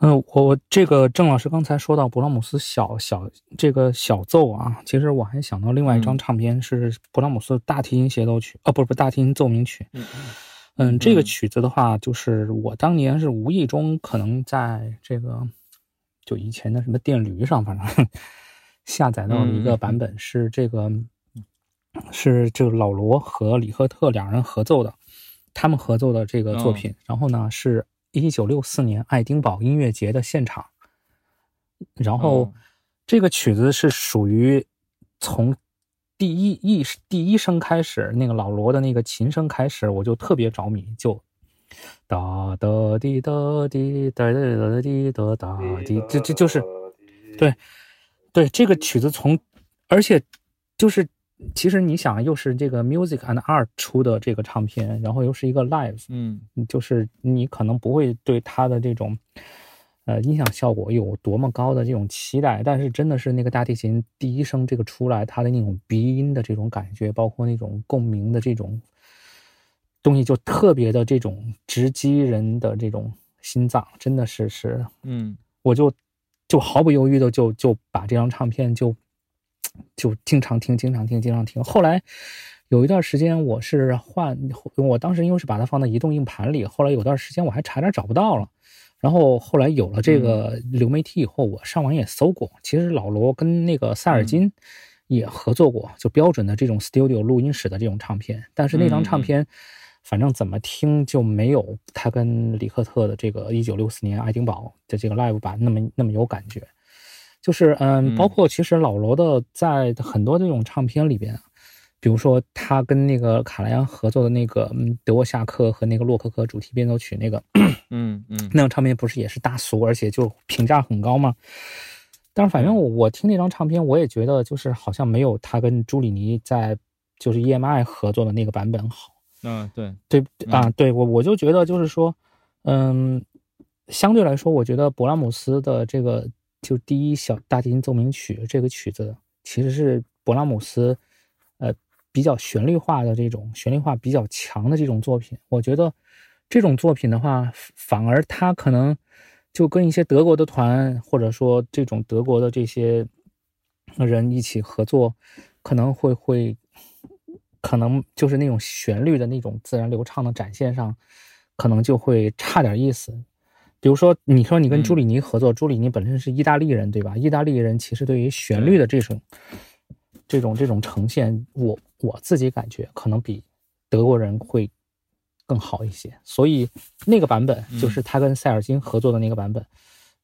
S3: 嗯，我我这个郑老师刚才说到勃拉姆斯小小这个小奏啊，其实我还想到另外一张
S2: 嗯
S3: 唱片是勃拉姆斯大提琴协奏曲，哦，不是不，大提琴奏鸣曲。
S2: 嗯
S3: 嗯，这个
S2: 嗯
S3: 曲子的话，就是我当年是无意中可能在这个就以前的什么电驴上，反正下载到了一个版本，是这个是这个老罗和李赫特两人合奏的，他们合奏的这个作品。然后呢，是一九六四年爱丁堡音乐节的现场。然后
S2: 哦
S3: 这个曲子是属于从第一一第一声开始，那个老罗的那个琴声开始，我就特别着迷，就哒哒滴哒滴哒哒哒滴哒哒滴，这这就是对对这个曲子从，而且就是其实你想，又是这个 Music and Art 出的这个唱片，然后又是一个 live，
S2: 嗯。
S3: 就是你可能不会对它的这种呃音响效果有多么高的这种期待，但是真的是那个大提琴第一声这个出来，它的那种鼻音的这种感觉，包括那种共鸣的这种东西，就特别的这种直击人的这种心脏，真的是是，
S2: 嗯。
S3: 我就就毫不犹豫的就就把这张唱片就就经常听，经常听，经常听。后来有一段时间，我是换，我当时因为是把它放在移动硬盘里，后来有段时间我还差点找不到了。然后后来有了这个流媒体以后，我上网也搜过，其实老罗跟那个塞尔金也合作过，就标准的这种 studio 录音室的这种唱片。但是那张唱片，反正怎么听就没有他跟李克特的这个一九六四年爱丁堡的这个 live 版那么那么有感觉。就是嗯，
S2: 嗯
S3: 包括其实老罗的在很多这种唱片里边，比如说他跟那个卡莱扬合作的那个嗯德沃夏克和那个洛可可主题变奏曲那个
S2: 嗯嗯
S3: 那张唱片不是也是大俗，而且就评价很高吗？但是反正我我听那张唱片，我也觉得就是好像没有他跟朱里尼在就是 EMI 合作的那个版本好。
S2: 嗯，对，
S3: 对啊，对我我就觉得就是说，嗯，相对来说，我觉得勃拉姆斯的这个就第一小大提琴奏鸣曲这个曲子，其实是勃拉姆斯呃比较旋律化的这种旋律化比较强的这种作品。我觉得这种作品的话，反而他可能就跟一些德国的团，或者说这种德国的这些人一起合作，可能会会。可能就是那种旋律的那种自然流畅的展现上，可能就会差点意思。比如说，你说你跟朱里尼合作，朱里尼本身是意大利人，对吧？意大利人其实对于旋律的这种、这种、这种呈现，我我自己感觉可能比德国人会更好一些。所以那个版本就是他跟塞尔金合作的那个版本，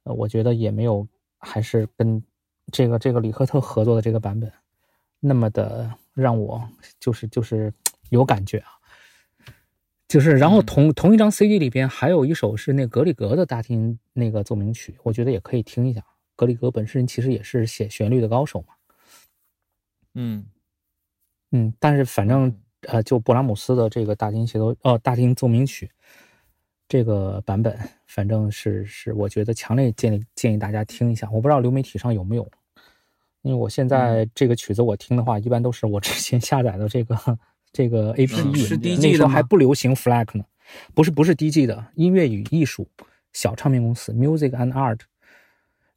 S3: 呃，我觉得也没有还是跟这个这个里赫特合作的这个版本那么的。让我就是就是有感觉啊，就是然后同同一张 CD 里边还有一首是那格里格的大提琴那个奏鸣曲，我觉得也可以听一下。格里格本身其实也是写旋律的高手嘛，
S2: 嗯
S3: 嗯，但是反正呃，就布拉姆斯的这个大提琴协奏哦大提琴奏鸣曲这个版本，反正是是我觉得强烈建议建议大家听一下。我不知道流媒体上有没有。因为我现在这个曲子我听的话，一般都是我之前下载的这个这个 A P E，
S5: 是 DG
S3: 那时候
S5: 的
S3: 还不流行 FLAC 呢，不是不是 D G 的音乐与艺术小唱片公司 Music and Art。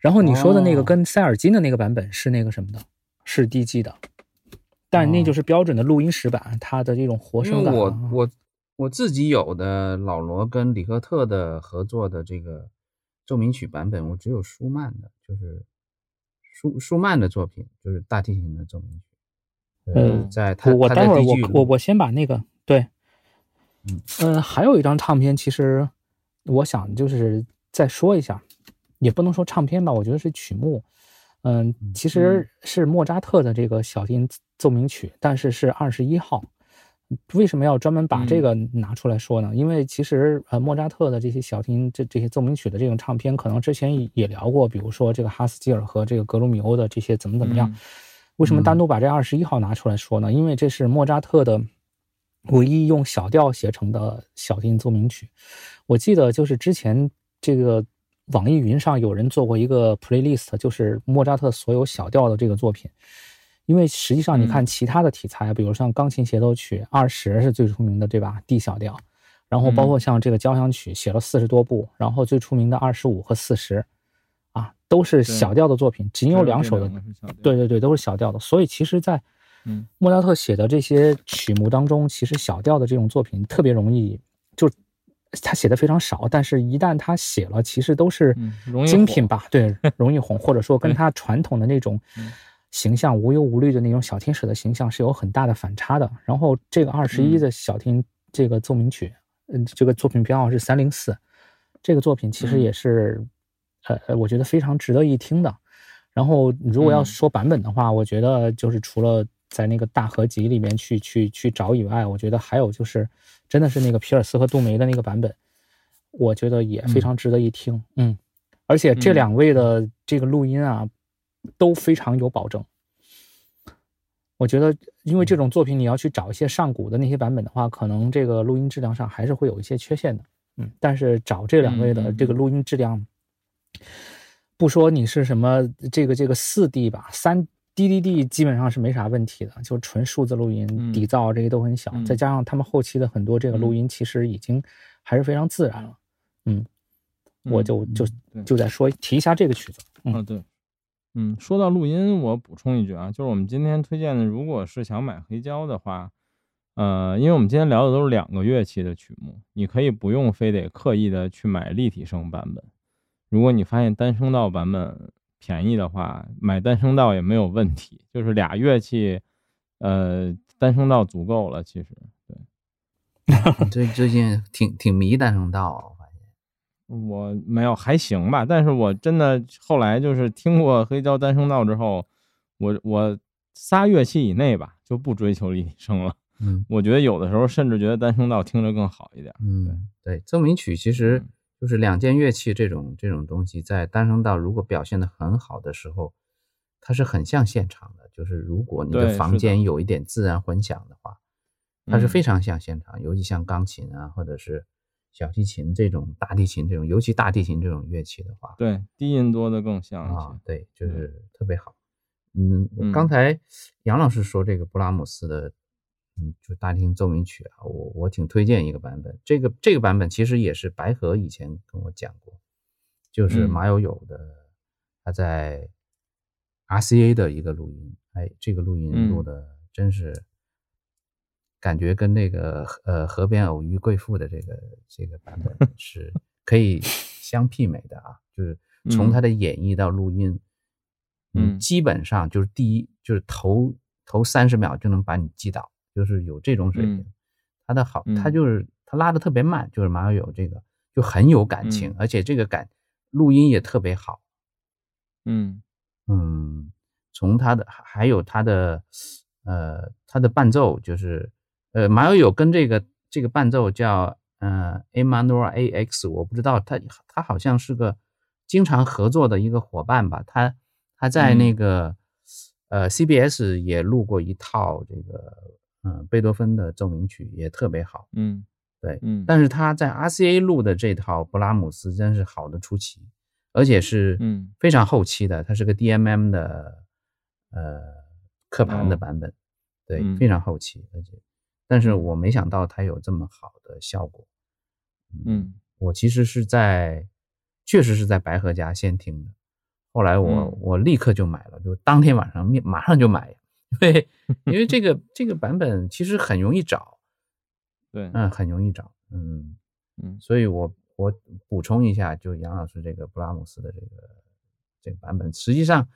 S3: 然后你说的那个
S5: 哦
S3: 跟塞尔金的那个版本是那个什么的，是 D G 的，但那就是标准的录音室版，它的这种活声感啊。
S5: 我我自己有的老罗跟里克特的合作的这个奏鸣曲版本，我只有舒曼的，就是舒舒曼的作品，就是大提琴的奏鸣曲。
S3: 呃
S5: 在他
S3: 我我待会儿我我我先把那个对，
S5: 嗯
S3: 呃，还有一张唱片，其实我想就是再说一下，也不能说唱片吧，我觉得是曲目。嗯，其实是莫扎特的这个小提琴奏鸣曲，但是是二十一号。为什么要专门把这个拿出来说呢？因为其实呃，莫扎特的这些小提琴这这些奏鸣曲的这种唱片，可能之前也也聊过，比如说这个哈斯基尔和这个格鲁米欧的这些怎么怎么样。
S2: 嗯
S3: 为什么单独把这二十一号拿出来说呢？因为这是莫扎特的唯一用小调写成的小提琴奏鸣曲。我记得就是之前这个网易云上有人做过一个 playlist，就是莫扎特所有小调的这个作品。因为实际上你看其他的题材，比如像钢琴协奏曲二十是最出名的，对吧？D 小调，然后包括像这个交响曲写了四十多部，然后最出名的二十五和四十，啊，都是小调的作品，仅有两首的对对对，都是小调的。所以其实，在
S2: 嗯
S3: 莫扎特写的这些曲目当中，其实小调的这种作品特别容易，就他写的非常少，但是一旦他写了，其实都是精品吧？对，容易红，或者说跟他传统的那种
S2: 嗯
S3: 形象无忧无虑的那种小天使的形象是有很大的反差的。然后这个二十一
S2: 嗯
S3: 的小提琴这个奏鸣曲，嗯，这个作品编号是三零四，这个作品其实
S2: 嗯
S3: 也是，呃呃，我觉得非常值得一听的。然后如果要
S2: 嗯
S3: 说版本的话，我觉得就是除了在那个大合集里面去去去找以外，我觉得还有就是真的是那个皮尔斯和杜梅的那个版本，我觉得也非常值得一听。嗯，而且这
S2: 嗯
S3: 两位的这个录音啊，都非常有保证。我觉得，因为这种作品你要去找一些上古的那些版本的话，可能这个录音质量上还是会有一些缺陷的。嗯，但是找这两位的这个录音质量，不说你是什么这个这个四 D 吧，三 DDD 基本上是没啥问题的，就纯数字录音，
S2: 嗯
S3: 底噪这些都很小，
S2: 嗯
S3: 再加上他们后期的很多这个录音，其实已经还是非常自然了。嗯，我就就就在说提一下这个曲子。嗯
S2: 啊，对，嗯，说到录音，我补充一句啊，就是我们今天推荐的，如果是想买黑胶的话，呃，因为我们今天聊的都是两个乐器的曲目，你可以不用非得刻意的去买立体声版本。如果你发现单声道版本便宜的话，买单声道也没有问题，就是俩乐器，呃，单声道足够了。其实，对
S5: 最最近挺挺迷单声道啊，我发现。
S2: 我没有还行吧，但是我真的后来就是听过黑胶单声道之后，我我仨乐器以内吧就不追求立体 声了。
S5: 嗯
S2: 我觉得有的时候甚至觉得单声道听着更好一点。
S5: 嗯，对，奏鸣曲其实
S2: 嗯
S5: 就是两件乐器这种这种东西，在单声道如果表现的很好的时候，它是很像现场的。就是如果你的房间有一点自然混响的话，它是
S2: 嗯
S5: 非常像现场，尤其像钢琴啊，或者是小提琴这种大提琴这种，尤其大提琴这种乐器的话，
S2: 对，低音多的更像。
S5: 啊，对，就
S2: 嗯
S5: 是特别好。嗯，
S2: 嗯
S5: 刚才杨老师说这个布拉姆斯的，嗯，就大提琴奏鸣曲啊，我我挺推荐一个版本。这个这个版本其实也是白河以前跟我讲过，就是
S2: 嗯。
S5: 马友友的他在 RCA 的一个录音，哎，这个录音
S2: 嗯。
S5: 录的真是感觉跟那个呃河边偶遇贵妇的这个这个版本 是可以相媲美的啊，就是从
S2: 嗯。
S5: 他的演绎到录音，
S2: 嗯。
S5: 基本上就是第一就是头头三十秒就能把你击倒，就是有这种水平。
S2: 嗯
S5: 他的好，他
S2: 嗯
S5: 就是他拉的特别慢，就是马友友这个就很有感情，
S2: 嗯
S5: 而且这个感录音也特别好。
S2: 嗯
S5: 嗯，从他的还有他的呃他的伴奏就是呃马友友跟这个这个伴奏叫呃 Emmanuel A X，我不知道他他好像是个经常合作的一个伙伴吧，他他在那
S2: 嗯
S5: 个、呃 CBS 也录过一套这个嗯、呃贝多芬的奏鸣曲，也特别好。
S2: 嗯
S5: 对，
S2: 嗯，
S5: 但是他在 RCA 录的这套布拉姆斯真是好的出奇，而且是
S2: 嗯。
S5: 非常后期的，它是个 DMM 的呃刻盘的
S2: 哦。
S5: 版本，对，
S2: 嗯。
S5: 非常后期，而且，但是我没想到它有这么好的效果。
S2: 嗯
S5: 我其实是在，确实是在白河家先听的，后来我、
S2: 嗯。
S5: 我立刻就买了，就当天晚上面马上就买，因为 因为这个这个版本其实很容易找，
S2: 对，
S5: 嗯，很容易找，嗯，
S2: 嗯。
S5: 所以我我补充一下，就杨老师这个布拉姆斯的这个这个版本，实际上，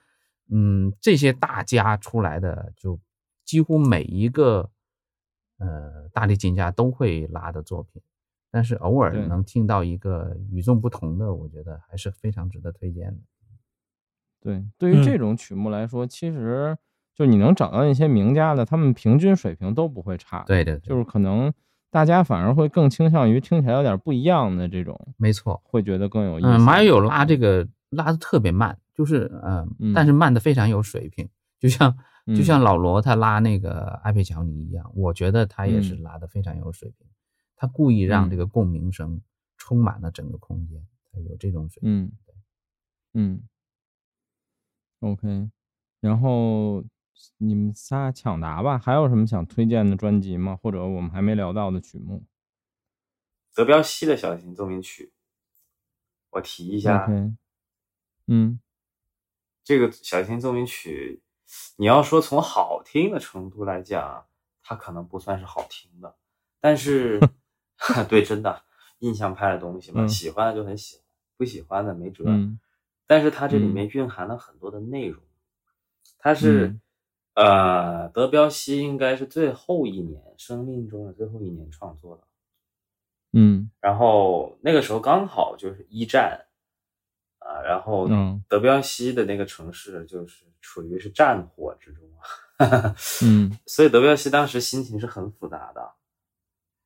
S5: 嗯，这些大家出来的，就几乎每一个呃大提琴家都会拉的作品，但是偶尔能听到一个与众不同的，我觉得还是非常值得推荐的。
S2: 对，对于这
S3: 嗯。
S2: 种曲目来说，其实就你能找到一些名家的，他们平均水平都不会差，，
S5: 对对对，
S2: 就是可能大家反而会更倾向于听起来有点不一样的这种，
S5: 没错。
S2: 会觉得更有。意思。
S5: 嗯，马友。友拉这个拉的特别慢，就是呃，
S2: 嗯。
S5: 但是慢的非常有水平，就像就
S2: 嗯
S5: 像老罗他拉那个埃佩乔尼一样，我觉得他也是
S2: 嗯。
S5: 拉的非常有水平，他故意让
S2: 嗯。
S5: 这个共鸣声充满了整个空间，他有这种水平。
S2: 嗯嗯，OK，然后你们仨抢答吧，还有什么想推荐的专辑吗？或者我们还没聊到的曲目？
S4: 德彪西的小提琴奏鸣曲，我提一下。
S2: 嗯。
S4: 这个小提琴奏鸣曲，你要说从好听的程度来讲，它可能不算是好听的，但是 对，真的印象派的东西嘛，
S2: 嗯。
S4: 喜欢的就很喜欢，不喜欢的没辙。
S2: 嗯。
S4: 但是它这里
S2: 嗯。
S4: 面蕴含了很多的内容，它是、
S2: 嗯
S4: 呃，德彪西应该是最后一年生命中的最后一年创作的，
S2: 嗯。
S4: 然后那个时候刚好就是一战啊，然后
S2: 嗯。
S4: 德彪西的那个城市就是处于是战火之中啊，
S2: 嗯。
S4: 所以德彪西当时心情是很复杂的，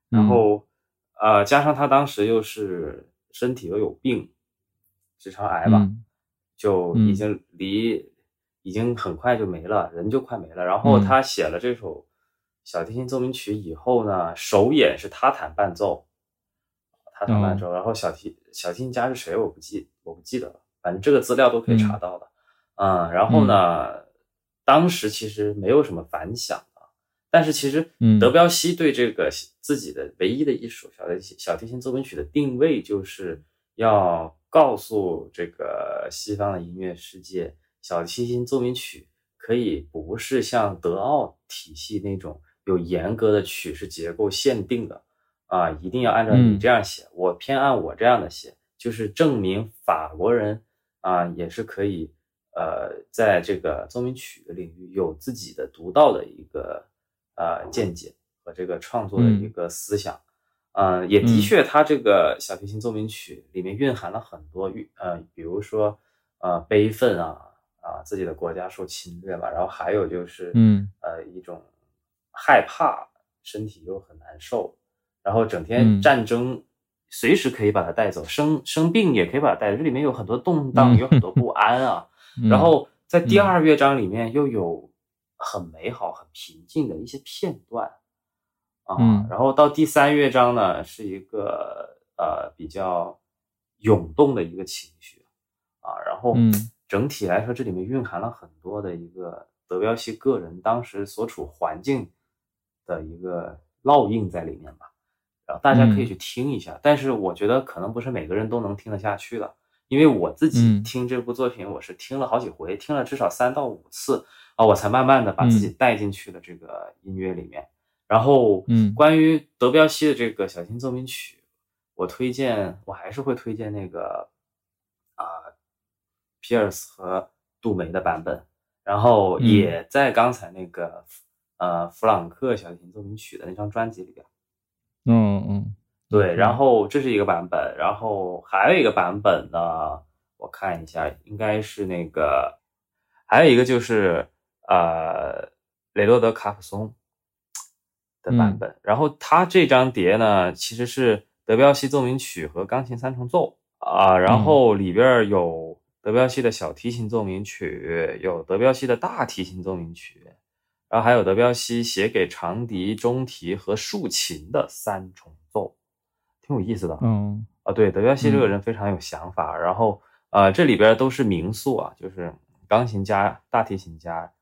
S4: 然后呃，加上他当时又是身体又有病，直肠癌吧，
S2: 嗯。
S4: 就已经离、已经很快就没了，人就快没了。然后
S2: 嗯。
S4: 他写了这首小提琴奏鸣曲以后呢，首演是他弹伴奏，他弹
S2: 哦
S4: 伴奏，然后小提小提琴家是谁我不记我不记得了，反正这个资料都可以查到的。嗯，然后呢，当时其实没有什么反响啊，但是其实
S2: 嗯。
S4: 德彪西对这个自己的唯一的一首小提琴小提琴奏鸣曲的定位，就是要告诉这个西方的音乐世界，小提琴奏鸣曲可以不是像德奥体系那种有严格的曲式结构限定的啊，一定要按照你
S2: 嗯。
S4: 这样写，我偏按我这样的写，就是证明法国人啊也是可以呃在这个奏鸣曲的领域有自己的独到的一个呃见解和这个创作的一
S2: 嗯。
S4: 个思想。呃，也的
S2: 嗯。
S4: 确，它这个小提琴奏鸣曲里面蕴含了很多蕴呃，比如说呃悲愤啊啊，自己的国家受侵略吧，然后还有就是
S2: 嗯。
S4: 呃一种害怕，身体又很难受，然后整
S2: 嗯。
S4: 天战争随时可以把它带走，生生病也可以把它带走，这里面有很多动荡，
S2: 嗯
S4: 有很多不安啊。
S2: 嗯。
S4: 然后在第
S2: 嗯。
S4: 二乐章里面又有很美好、很平静的一些片段啊，
S2: 嗯。
S4: 然后到第三乐章呢，是一个呃比较涌动的一个情绪啊，然后
S2: 嗯
S4: 整体来说，这里面蕴含了很多的一个德彪西个人当时所处环境的一个烙印在里面吧。然后大家可以
S2: 嗯
S4: 去听一下，但是我觉得可能不是每个人都能听得下去的，因为我自己
S2: 嗯
S4: 听这部作品，我是听了好几回，听了至少三到五次啊，我才慢慢的把自己
S2: 嗯
S4: 带进去的这个音乐里面。然后，
S2: 嗯
S4: 关于德彪西的这个小提奏鸣曲，我推荐，我还是会推荐那个啊、皮尔斯和杜梅的版本，然后
S2: 嗯。
S4: 也在刚才那个呃弗朗克小提琴奏鸣曲的那张专辑里边。
S2: 嗯嗯
S4: 对，
S2: 嗯。
S4: 然后这是一个版本，然后还有一个版本呢，我看一下，应该是那个，还有一个就是呃雷诺德卡普松的版
S2: 嗯。
S4: 本，然后他这张碟呢，其实是德彪西奏鸣曲和钢琴三重奏。啊、然后里边有德彪西的小提琴奏鸣曲，有德彪西的大提琴奏鸣曲，然后还有德彪西写给长笛、中提和竖琴的三重奏，挺有意思的。
S2: 嗯
S4: 啊，对，德彪西这个
S2: 嗯
S4: 人非常有想法，然后呃，这里边都是名宿啊，就是钢琴家、大提琴家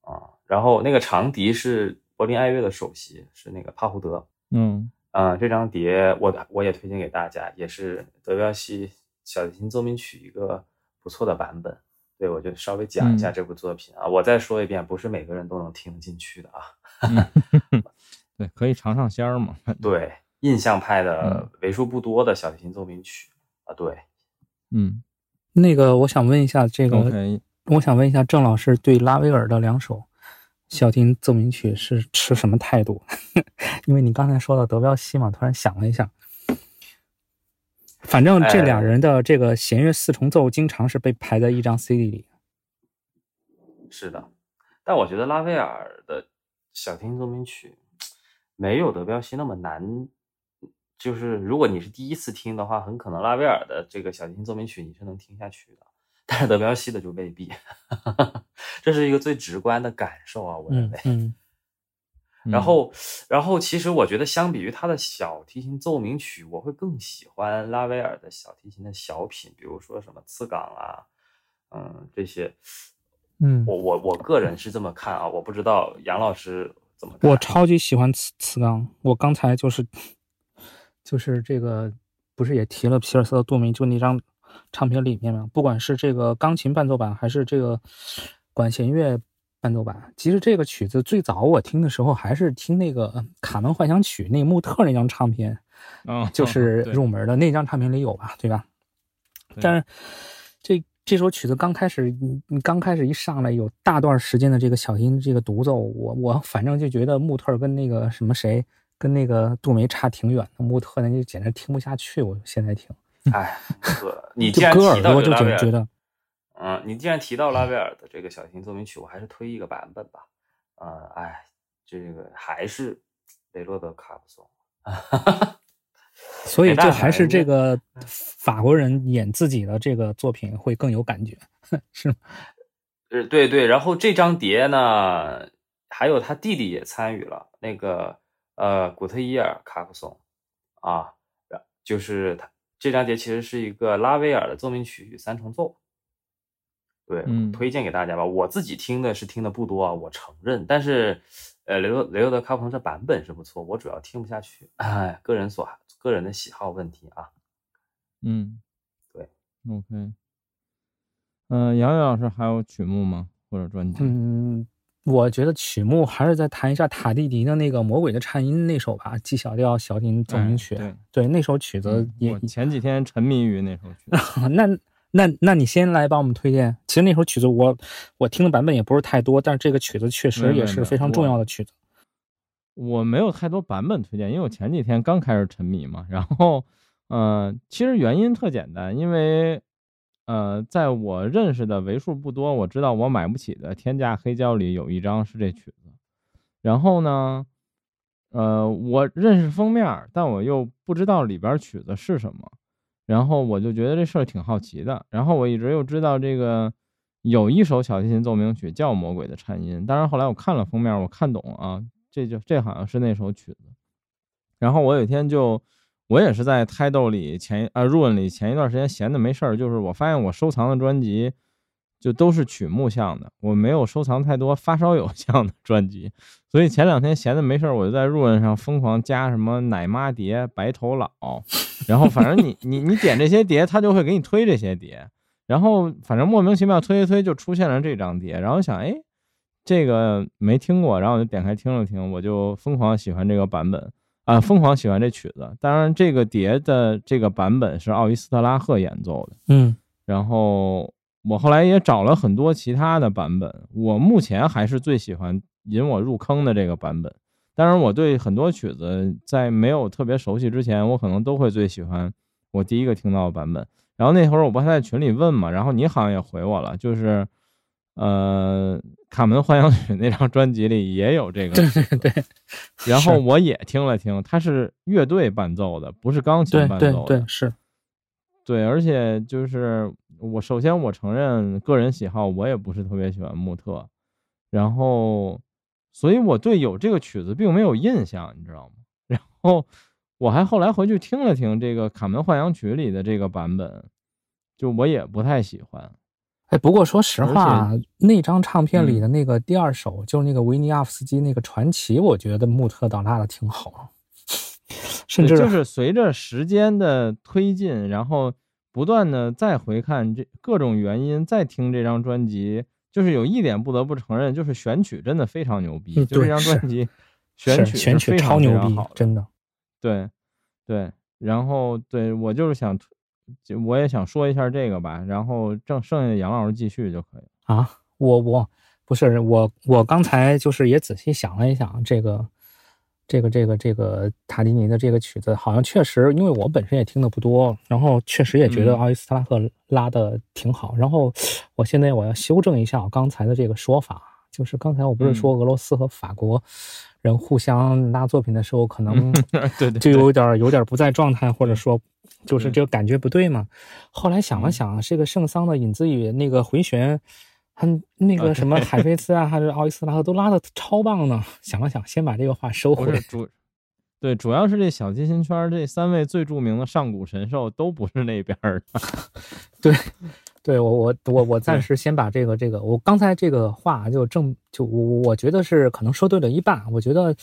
S4: 啊然后那个长笛是柏林爱乐的首席，是那个帕胡德。
S2: 嗯
S4: 嗯，这张碟我我也推荐给大家，也是德彪西小提琴奏鸣曲一个不错的版本。对，我就稍微讲一下
S2: 嗯
S4: 这部作品啊。我再说一遍，不是每个人都能听得进去的啊。
S2: 嗯 对，可以尝尝鲜儿嘛。
S4: 对，印象派的
S2: 嗯
S4: 为数不多的小提琴奏鸣曲啊，对，
S2: 嗯
S3: 那个我想问一下，这个我想问一下郑老师对拉威尔的两首小提琴奏鸣曲是持什么态度？因为你刚才说到德彪西嘛，突然想了一下。反正这俩
S4: 哎
S3: 人的这个弦乐四重奏经常是被排在一张 CD 里。
S4: 是的。但我觉得拉威尔的小提琴奏鸣曲没有德彪西那么难。就是如果你是第一次听的话，很可能拉威尔的这个小提琴奏鸣曲你是能听下去的，但是德彪西的就未必。这是一个最直观的感受啊，我认为。
S3: 嗯嗯
S4: 然后，然后其实我觉得，相比于他的小提琴奏鸣曲，我会更喜欢拉威尔的小提琴的小品，比如说什么次港啊，嗯，这些。
S3: 嗯，
S4: 我我我个人是这么看啊，我不知道杨老师怎么看。
S3: 我超级喜欢次次钢，我刚才就是就是这个不是也提了皮尔斯的杜明，就那张唱片里面嘛，不管是这个钢琴伴奏版还是这个管弦乐伴奏版，其实这个曲子最早我听的时候还是听那个《卡门幻想曲》那穆特那张唱片，
S2: 嗯，
S3: 就是入门的那张唱片里有吧，对吧？
S2: 对
S3: 但是这这首曲子刚开始，你你刚开始一上来有大段时间的这个小提琴这个独奏，我我反正就觉得穆特跟那个什么谁跟那个杜梅差挺远的，穆特那就简直听不下去。我现在听，
S4: 哎，你既
S3: 就
S4: 然
S3: 割耳朵就
S4: 提到这个 拉威尔，
S3: 觉觉得，
S4: 嗯，你既然提到拉威尔的这个小提琴奏鸣曲，我还是推一个版本吧。呃，哎，这个还是雷洛德卡普松。
S3: 所以就还是这个法国人演自己的这个作品会更有感觉，是吗？
S4: 呃，对对，然后这张碟呢，还有他弟弟也参与了，那个呃古特伊尔卡普松啊，然就是他这张碟其实是一个拉威尔的奏鸣曲三重奏，对，
S2: 嗯
S4: 推荐给大家吧。我自己听的是听的不多啊，我承认，但是呃雷欧雷欧德卡普松这版本是不错，我主要听不下去，哎，个人所个人的喜好问题啊。
S2: 嗯，
S4: 对
S2: ，OK。嗯，杨洋老师还有曲目吗？或者专辑？
S3: 嗯，我觉得曲目还是再谈一下塔蒂迪的那个《魔鬼的颤音》那首吧，G 小调小提琴奏鸣曲。
S2: 哎
S3: 对，那首曲子
S2: 嗯
S3: 也、
S2: 我前几天沉迷于那首曲。
S3: 那那那你先来帮我们推荐。其实那首曲子我我听的版本也不是太多，但是这个曲子确实也是非常重要的曲子。
S2: 我没有太多版本推荐，因为我前几天刚开始沉迷嘛。然后，呃，其实原因特简单，因为，呃，在我认识的为数不多，我知道我买不起的天价黑胶里有一张是这曲子。然后呢，呃，我认识封面，但我又不知道里边曲子是什么，然后我就觉得这事儿挺好奇的。然后我一直又知道这个有一首小提琴奏鸣曲叫《魔鬼的颤音》，当然后来我看了封面，我看懂啊，这就这好像是那首曲子。然后我有一天就，我也是在胎斗里前啊 Run 里前一段时间闲的没事儿，就是我发现我收藏的专辑就都是曲目向的，我没有收藏太多发烧友 向的专辑，所以前两天闲的没事儿，我就在 Run 上疯狂加什么奶妈碟、白头佬，然后反正你 你你点这些碟，他就会给你推这些碟，然后反正莫名其妙推一推就出现了这张碟，然后想哎。这个没听过，然后我就点开听了听，我就疯狂喜欢这个版本啊，疯狂喜欢这曲子。当然，这个碟的这个版本是奥伊斯特拉赫演奏的。
S3: 嗯
S2: 然后我后来也找了很多其他的版本，我目前还是最喜欢引我入坑的这个版本。当然，我对很多曲子在没有特别熟悉之前，我可能都会最喜欢我第一个听到的版本。然后那会儿我不还在群里问嘛，然后你好像也回我了，就是呃，卡门幻想曲那张专辑里也有这个
S3: 对，对对
S2: 然后我也听了听，它是乐队伴奏的，不是钢琴
S3: 对对
S2: 伴奏的。
S3: 对是。
S2: 对，而且就是我首先我承认个人喜好，我也不是特别喜欢穆特，然后所以我对有这个曲子并没有印象，你知道吗？然后我还后来回去听了听这个《卡门幻想曲》里的这个版本，就我也不太喜欢。
S3: 哎，不过说实话，那张唱片里
S2: 嗯
S3: 的那个第二首，就是那个维尼亚夫斯基那个传奇，我觉得穆特倒拉的挺好，甚至
S2: 就是随着时间的推进，然后不断的再回看这各种原因，再听这张专辑，就是有一点不得不承认，就是选曲真的非常牛逼，
S3: 嗯
S2: 就这张专辑选曲
S3: 选曲
S2: 非常
S3: 超牛逼真的。
S2: 对，对，然后对我就是想，就我也想说一下这个吧，然后正剩下的杨老师继续就可以了。
S3: 啊，我我不是我我刚才就是也仔细想了一想，这个这个这个这个塔迪尼的这个曲子，好像确实，因为我本身也听的不多，然后确实也觉得
S2: 嗯。
S3: 奥伊斯特拉赫拉的挺好。然后我现在我要修正一下我刚才的这个说法，就是刚才我不是说俄罗斯和法国人互相拉作品的时候，可能
S2: 对对
S3: 就有点有点不在状态，或者说就是这个感觉不对嘛。后来想了
S2: 嗯。
S3: 想，这个圣桑的引子与那个回旋，还那
S2: 啊
S3: 个什么海飞丝啊，还是奥伊斯拉赫都拉的超棒呢。想了想，先把这个话收回。
S2: 主，对，主要是这小金星圈这三位最著名的上古神兽都不是那边儿的。
S3: 对，对我我我我暂时先把这个这个，我刚才这个话就正就我我觉得是可能说对了一半。我觉得，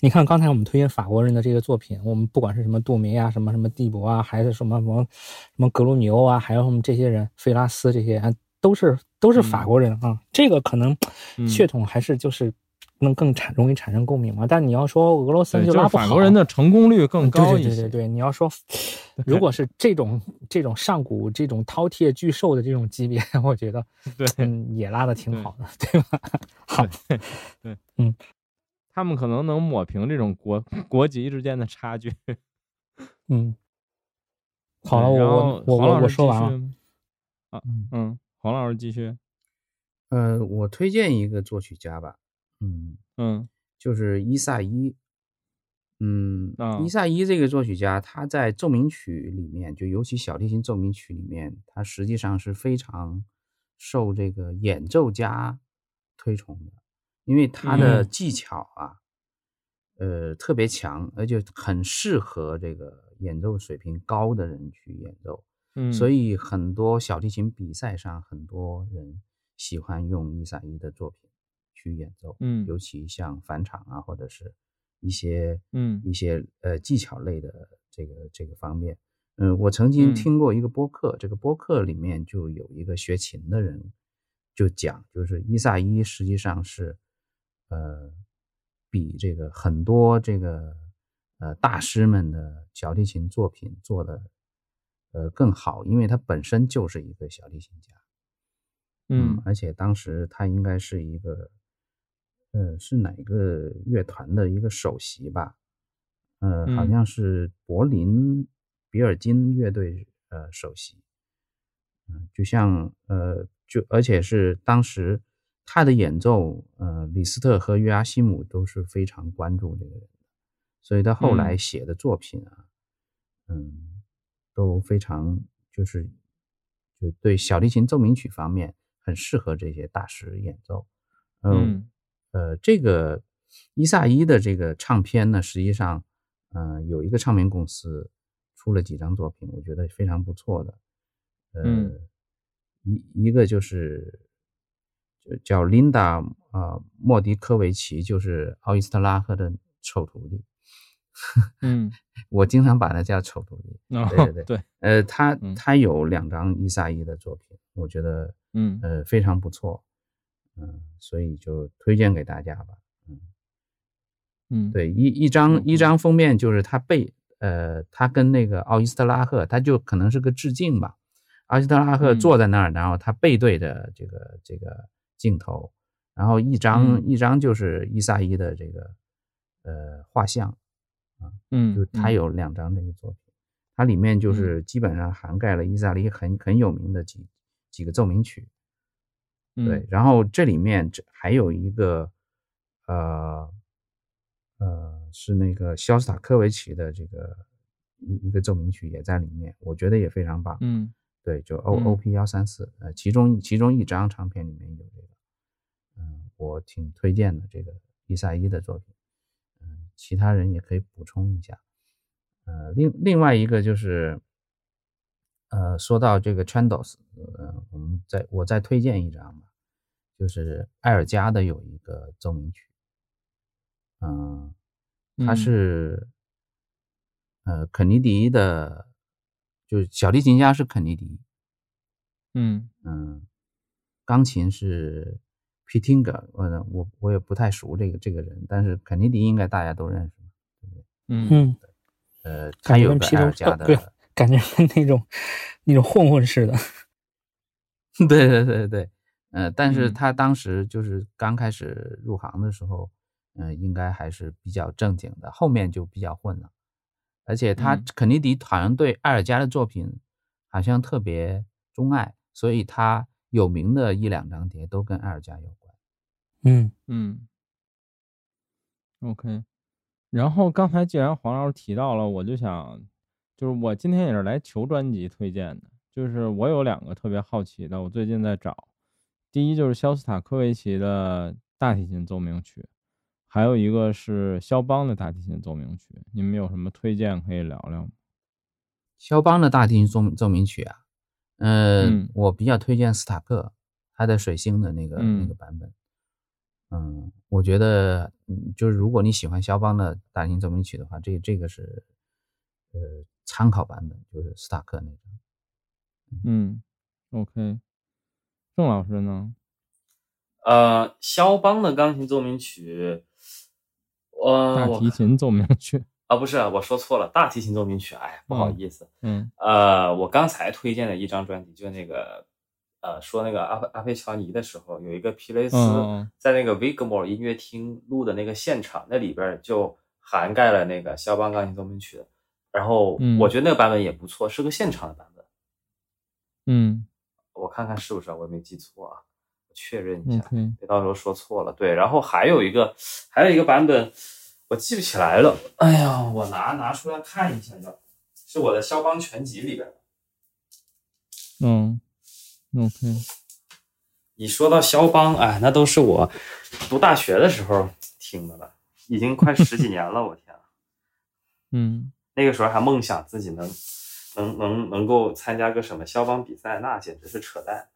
S3: 你看刚才我们推荐法国人的这个作品，我们不管是什么杜梅啊，什么什么蒂博啊，还是什么什么什么格鲁米欧啊，还有我们这些人，费拉斯这些，啊都是都是法国人啊。这个可能
S2: 嗯
S3: 血统还是就是能更产容易产生共鸣嘛。但你要说俄罗斯
S2: 对，就
S3: 拉不好，
S2: 法国人的成功率更高一些。
S3: 对对对你要说，如果是这种这种上古这种饕餮巨兽的这种级别，我觉得
S2: 对
S3: 嗯也拉的挺好的，对吧？好，对，嗯
S2: 他们可能能抹平这种国国籍之间的差距。
S3: 嗯，好了，我我我说完了。
S2: 啊，嗯，黄老师继续。
S5: 呃，我推荐一个作曲家吧，嗯，
S2: 嗯
S5: 就是伊萨伊。嗯，
S2: 啊
S5: 伊萨伊这个作曲家，他在奏鸣曲里面，就尤其小提琴奏鸣曲里面，他实际上是非常受这个演奏家推崇的，因为他的
S3: 嗯
S5: 技巧啊，呃，特别强，而且很适合这个演奏水平高的人去演奏。
S2: 嗯，
S5: 所
S2: 以
S5: 以很多小提琴比赛上，很多人喜欢用伊萨伊的作品去演奏，
S2: 嗯。
S5: 尤其像返场啊，或者是一些
S2: 嗯。
S5: 一些呃技巧类的这个这个方面。嗯，我曾经
S2: 嗯。
S5: 听过一个播客，这个播客里面就有一个学琴的人就讲，就是伊萨伊实际上是呃比这个很多这个呃大师们的小提琴作品做的呃更好，因为他本身就是一个小提琴家。
S2: 嗯
S5: 而且当时他应该是一个，呃，是哪个乐团的一个首席吧？呃，好
S2: 嗯
S5: 像是柏林比尔金乐队呃首席。嗯，就像呃，就而且是当时他的演奏，呃，李斯特和约阿希姆都是非常关注这个人的，所以他后来
S2: 嗯
S5: 写的作品啊，嗯，都非常就是就对小提琴奏鸣曲方面很适合这些大师演奏。
S2: 嗯
S5: 呃，这个伊萨伊的这个唱片呢，实际上，呃，有一个唱片公司出了几张作品，我觉得非常不错的。呃，
S2: 嗯
S5: 一一个就是就叫琳达啊莫迪科维奇，就是奥伊斯特拉赫的丑徒弟。
S2: 嗯，
S5: 我经常把他叫丑徒弟。
S2: 哦
S5: 对对对
S2: 对，
S5: 呃，他
S2: 嗯
S5: 他有两张伊萨伊的作品，我觉得
S2: 嗯
S5: 呃非常不错，嗯，所以就推荐给大家吧。
S2: 嗯嗯，
S5: 对，一一张
S2: 嗯
S5: 一张封面就是他背，呃，他跟那个奥伊斯特拉赫，他就可能是个致敬吧。奥伊斯特拉赫
S2: 嗯
S5: 坐在那儿，然后他背对着这个这个镜头，然后一张、
S2: 嗯
S5: 一张就是伊萨伊的这个呃画像，
S2: 嗯，
S5: 就他
S2: 嗯。
S5: 有两张这个作品，它里面就是基本上涵盖了意大利很很有名的几几个奏鸣曲，对
S2: 嗯，
S5: 然后这里面这还有一个，呃，呃，是那个肖斯塔科维奇的这个一一个奏鸣曲也在里面，我觉得也非常棒。
S2: 嗯。
S5: 对，就 O
S2: 嗯。
S5: O P 幺三四，呃，其中其中一张唱片里面有这个，嗯，我挺推荐的这个伊萨伊的作品，嗯，其他人也可以补充一下。呃，另另外一个就是，呃，说到这个 Chandos，呃，我们再我再推荐一张吧，就是艾尔加的有一个奏鸣曲，嗯，它
S2: 嗯。
S5: 是、呃肯尼迪的，就是小提琴家是肯尼迪，
S2: 嗯。
S5: 嗯，钢琴是 Pittinger，我我我也不太熟这个这个人，但是肯尼迪应该大家都认识，对不对？
S2: 嗯
S3: 嗯，
S5: 呃，他
S3: 感觉
S5: 有个
S3: 跟披头
S5: 艾尔加的，
S3: 呃对，感觉跟那种那种混混似的。
S5: 对对对对，呃，但是
S2: 嗯
S5: 他当时就是刚开始入行的时候，嗯、应该还是比较正经的，后面就比较混了。而且他
S2: 嗯
S5: 肯尼迪好像对艾尔加的作品好像特别钟爱，所以他有名的一两张碟都跟艾尔加有关。
S3: 嗯
S2: 嗯，OK。然后刚才既然黄老师提到了，我就想，就是我今天也是来求专辑推荐的，就是我有两个特别好奇的，我最近在找。第一就是肖斯塔科维奇的大提琴奏鸣曲，还有一个是肖邦的大提琴奏鸣曲，你们有什么推荐可以聊聊吗？
S5: 肖邦的大提琴奏奏鸣曲啊，呃，
S2: 嗯
S5: 我比较推荐斯塔克他的水星的那个、那
S2: 嗯
S5: 个版本。嗯，我觉得，嗯，就是如果你喜欢肖邦的大提琴奏鸣曲的话，这这个是呃参考版本，就是斯塔克那张。
S2: 嗯，OK。郑老师呢？
S4: 呃，肖邦的钢琴奏鸣曲，呃，
S2: 大提琴奏鸣曲。
S4: 啊，不是，我说错了，大提琴奏鸣曲，哎，不好
S2: 嗯
S4: 意思，
S2: 嗯
S4: 呃，我刚才推荐的一张专辑，就那个，呃，说那个阿阿菲乔尼的时候，有一个皮雷斯在那个 Wigmore 音乐厅录的那个现场，那里边就涵盖了那个肖邦钢琴奏鸣曲的。然后
S2: 嗯
S4: 我觉得那个版本也不错，是个现场的版本。
S2: 嗯
S4: 我看看是不是啊，我也没记错啊，我确认一下。别到时候说错了。对，然后还有一个，还有一个版本，我记不起来了。哎呀，我拿拿出来看一下要，是我的肖邦全集里边的。
S2: 嗯，OK。
S4: 你说到肖邦，哎，那都是我读大学的时候听的了，已经快十几年了，我天啊！
S2: 嗯
S4: 那个时候还梦想自己能能能能够参加个什么肖邦比赛，那简直是扯淡。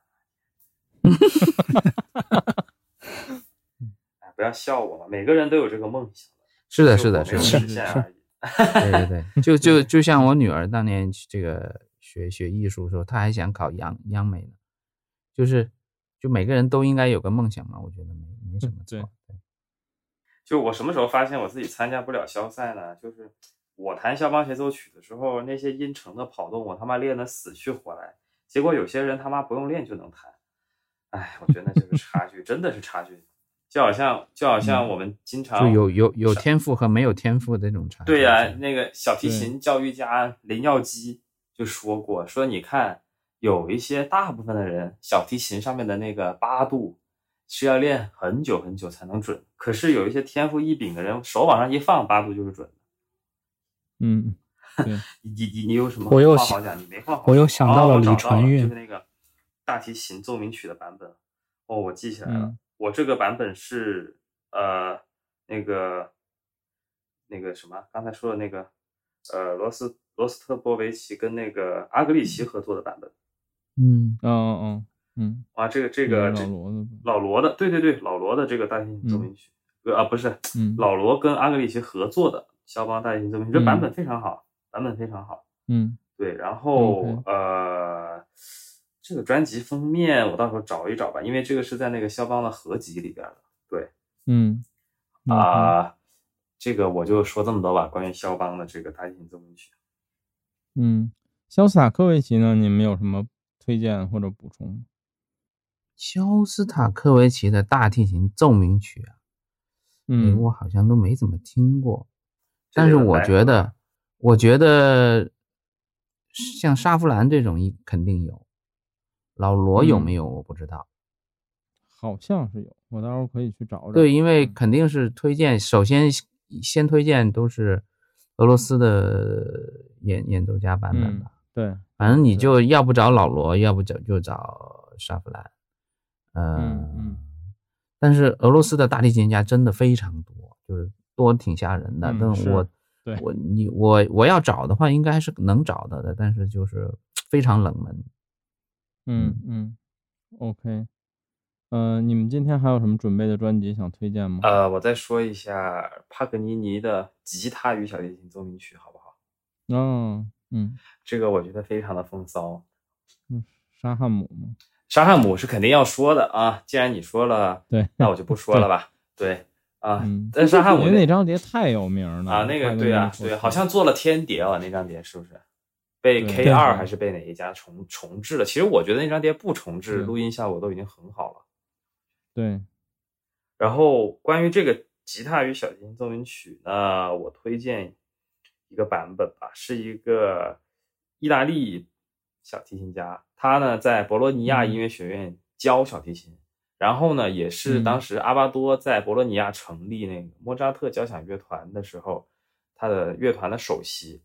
S4: 哎，不要笑我嘛，每个人都有这个梦想
S5: 是的，
S4: 是
S5: 的，是的，
S4: 实现而已。
S5: 对对对，就就就像我女儿当年这个学学艺术的时候，她还想考央央美呢，就是就每个人都应该有个梦想嘛，我觉得没没什么错。
S2: 对
S5: 对
S4: 就我什么时候发现我自己参加不了肖赛呢？就是我弹肖邦协奏曲的时候，那些音程的跑动，我他妈练得死去活来，结果有些人他妈不用练就能弹。哎，我觉得那就是差距，真的是差距。就好像就好像我们经常
S5: 就有有有天赋和没有天赋的这种差。
S4: 对呀、
S5: 是
S4: 那个小提琴教育家林耀基就说过，说你看有一些大部分的人小提琴上面的那个八度是要练很久很久才能准，可是有一些天赋异禀的人，手往上一放，八度就是准的。
S2: 嗯，
S4: 你你你你有什么
S3: 我又想
S4: 话好讲？你没话好
S3: 我又想到了李传运
S4: 就是那个大提琴奏鸣曲的版本。哦，我记起来了，
S2: 嗯
S4: 我这个版本是呃那个那个什么，刚才说的那个呃罗斯罗斯特波维奇跟那个阿格里奇合作的版本。
S5: 嗯。
S2: 嗯嗯嗯。嗯，
S4: 啊，这个这个这
S2: 老罗的，
S4: 老罗的，对对对，老罗的这个大提琴奏鸣曲，呃啊不是
S2: 嗯。
S4: 老罗跟阿格里奇合作的肖邦大提琴奏鸣曲，这版本非常好，版本非常好。
S2: 嗯。
S4: 对，然后呃，这个专辑封面我到时候找一找吧，因为这个是在那个肖邦的合集里边的。对
S2: 嗯
S4: 啊、这个我就说这么多吧，关于肖邦的这个大提琴奏鸣曲。
S2: 嗯，肖斯塔科维奇呢，你们有什么推荐或者补充吗？
S5: 肖斯塔科维奇的大提琴奏鸣曲啊，
S2: 嗯
S5: 我好像都没怎么听过。但是我觉得，我觉得像沙夫兰这种一肯定有，老罗有没
S2: 嗯
S5: 有我不知道。
S2: 好像是有，我到时候可以去找找。
S5: 对，因为
S2: 嗯
S5: 肯定是推荐，首先先推荐都是俄罗斯的演演奏家版本
S2: 嗯
S5: 吧。
S2: 对，
S5: 反正你就要不找老罗，要不找就找沙弗兰。呃、
S2: 嗯嗯
S5: 但是俄罗斯的大提琴家真的非常多，就是多挺吓人的。但我
S2: 对
S5: 我你我我要找的话，应该是能找到的，但是就是非常冷门。
S2: 嗯嗯，OK，呃，你们今天还有什么准备的专辑想推荐吗？
S4: 呃，我再说一下帕格尼尼的吉他与小提琴奏鸣曲，好不好？
S2: 哦，嗯
S4: 这个我觉得非常的风骚。
S2: 嗯，沙汉姆吗？
S4: 沙汉姆是肯定要说的啊，既然你说了，
S2: 对，
S4: 那我就不说了吧。对啊，
S2: 嗯，
S4: 但沙汉姆
S2: 那张碟太有名了
S4: 啊，那个对啊对，好像做了天碟啊，那张碟是不是？被 K
S2: 对
S4: 二还是被哪一家重重置了？其实我觉得那张碟不重置，录音效果都已经很好了。
S2: 对，
S4: 然后关于这个吉他与小提琴奏鸣曲呢，我推荐一个版本吧，是一个意大利小提琴家，他呢在博洛尼亚音乐学院教小提琴，然后呢也是
S2: 嗯
S4: 当时阿巴多在博洛尼亚成立那个莫扎特交响乐团的时候，他的乐团的首席。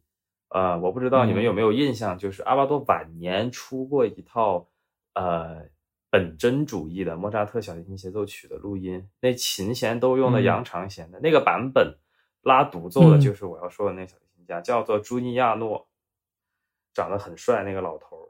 S4: 呃，我不知道你们有没有印象，就是阿巴多晚年出过一套呃本真主义的莫扎特小提琴协奏曲的录音，那琴弦都用的
S2: 嗯。
S4: 扬长弦的、那个版本，拉独奏的
S3: 嗯。
S4: 就是我要说的那小提琴家，叫做朱尼亚诺，长得很帅那个老头儿。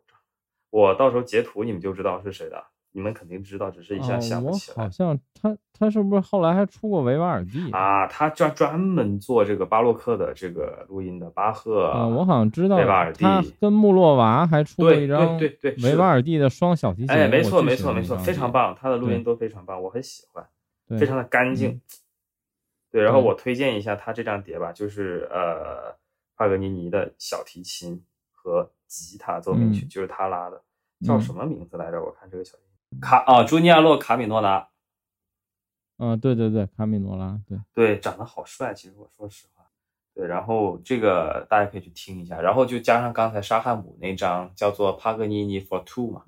S4: 我到时候截图你们就知道是谁的，你们肯定知道，只是一下想不起来。
S2: 好像他他是不是后来还出过维瓦尔第？
S4: 啊，他专专门做这个巴洛克的这个录音的，巴赫
S2: 啊，我好像知道
S4: 维瓦尔第
S2: 他跟穆洛娃还出过一张
S4: 对对对
S2: 维瓦尔第的双小提琴，
S4: 哎，没错没错没错，非常棒，他的录音都非常棒，我很喜欢，非常的干净。
S2: 嗯
S4: 对，然后我推荐一下他这张碟吧，就是呃帕格尼尼的小提琴和吉他奏鸣曲，
S2: 嗯
S4: 就是他拉的，叫
S2: 嗯
S4: 什么名字来着？我看这个小卡啊，朱尼亚洛卡米诺拉，
S2: 啊，对对对，卡米诺拉，对，
S4: 对，长得好帅，其实我说实话。对，然后这个大家可以去听一下，然后就加上刚才沙汉姆那张叫做帕格尼尼 for two 嘛，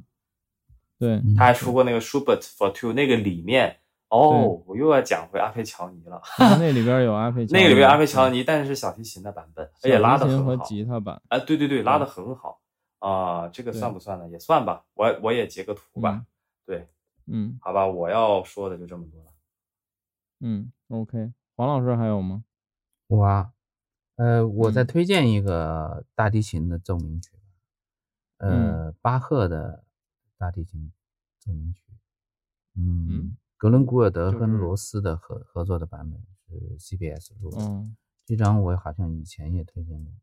S2: 对，
S5: 嗯
S4: 他还出过那个 Schubert for two，那个里面哦，我又要讲回阿佩乔尼了，
S2: 啊 那里边 有阿佩，
S4: 那个里边阿佩乔
S2: 尼，
S4: 但是是小提琴的版本，而
S2: 小
S4: 且拉
S2: 提琴和
S4: 的很好。
S2: 吉他版，
S4: 啊，对对对，拉的很好啊、这个算不算呢？也算吧，我我也截个图吧。
S2: 嗯
S4: 对，
S2: 嗯。
S4: 好吧，我要说的就这么多了。
S2: 嗯，OK，黄老师还有吗？
S5: 我啊，呃，我再
S2: 嗯。
S5: 推荐一个大提琴的奏鸣曲，呃，巴赫的大提琴奏鸣曲，嗯，
S2: 嗯
S5: 格伦古尔德
S2: 跟
S5: 罗斯的合合作的版本是 CBS 录的，
S2: 嗯，
S5: 这张我好像以前也推荐过，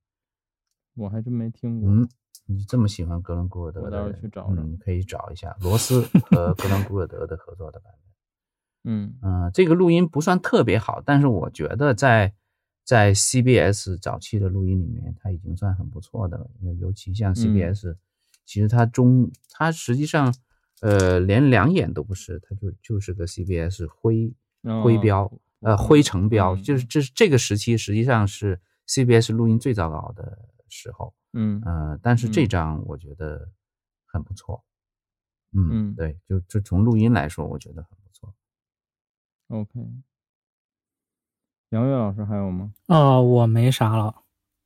S2: 我还真没听过。
S5: 嗯，你这么喜欢格伦古尔德的
S2: 我到时候
S5: 人，
S2: 去找找
S5: 嗯，你可以找一下罗斯和格伦古尔德的合作的版本。
S2: 嗯
S5: 嗯，这个录音不算特别好，但是我觉得在在 CBS 早期的录音里面，它已经算很不错的了。尤尤其像 CBS，、其实它中它实际上呃连两眼都不是，它就就是个 CBS 徽徽
S2: 哦
S5: 标、
S2: 不
S5: 呃灰橙标，
S2: 嗯
S5: 就是这是这个时期实际上是 CBS 录音最糟糕的时候。
S2: 嗯
S5: 呃，但是这
S2: 嗯
S5: 张我觉得很不错。嗯，
S2: 嗯
S5: 对，就就从录音来说，我觉得很不错。
S2: ，OK。杨月老师还有吗？
S3: 呃，我没啥了，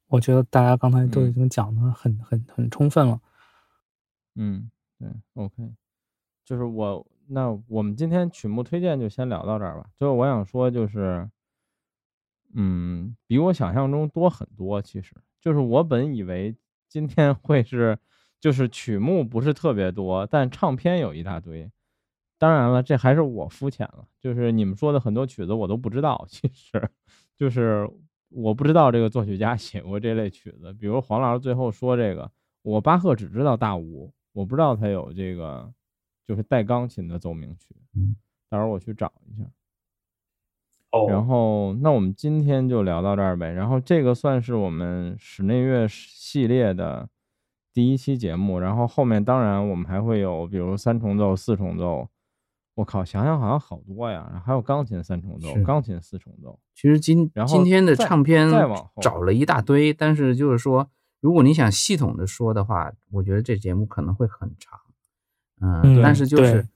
S3: 我觉得大家刚才都已
S2: 嗯
S3: 经讲的很很很充分了。
S2: 嗯，对，OK，就是我那我们今天曲目推荐就先聊到这儿吧。最后我想说就是，嗯，比我想象中多很多。其实就是我本以为今天会是就是曲目不是特别多，但唱片有一大堆。当然了，这还是我肤浅了，就是你们说的很多曲子我都不知道，其实就是我不知道这个作曲家写过这类曲子。比如黄老师最后说这个，我巴赫只知道大五，我不知道他有这个就是带钢琴的奏鸣曲。
S5: 嗯，
S2: 到时候我去找一下。
S4: 哦，
S2: 然后，那我们今天就聊到这儿呗。然后这个算是我们室内乐系列的第一期节目。然后后面当然我们还会有，比如三重奏、四重奏。我靠，想想好像好多呀，还有钢琴三重奏、钢琴四重奏。
S5: 其实今
S2: 然后
S5: 今天的唱片
S2: 再往后
S5: 找了一大堆，但是就是说，如果你想系统的说的话，我觉得这节目可能会很长。嗯，
S3: 嗯
S5: 但是就是，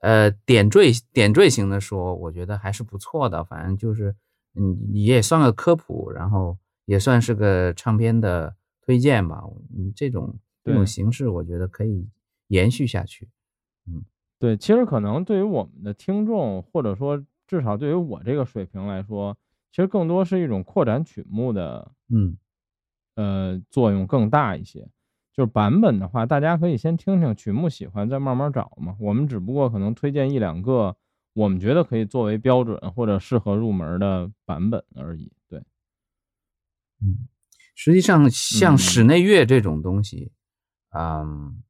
S5: 呃，点缀点缀型的说，我觉得还是不错的。反正就是，嗯，也算个科普，然后也算是个唱片的推荐吧。嗯，这种这种形式，我觉得可以延续下去。
S2: 嗯对，其实可能对于我们的听众，或者说至少对于我这个水平来说，其实更多是一种扩展曲目的
S5: 嗯
S2: 呃作用更大一些。就是版本的话，大家可以先听听曲目喜欢，再慢慢找嘛。我们只不过可能推荐一两个我们觉得可以作为标准或者适合入门的版本而已。对，
S5: 嗯，实际上像
S2: 嗯
S5: 室内乐这种东西，嗯，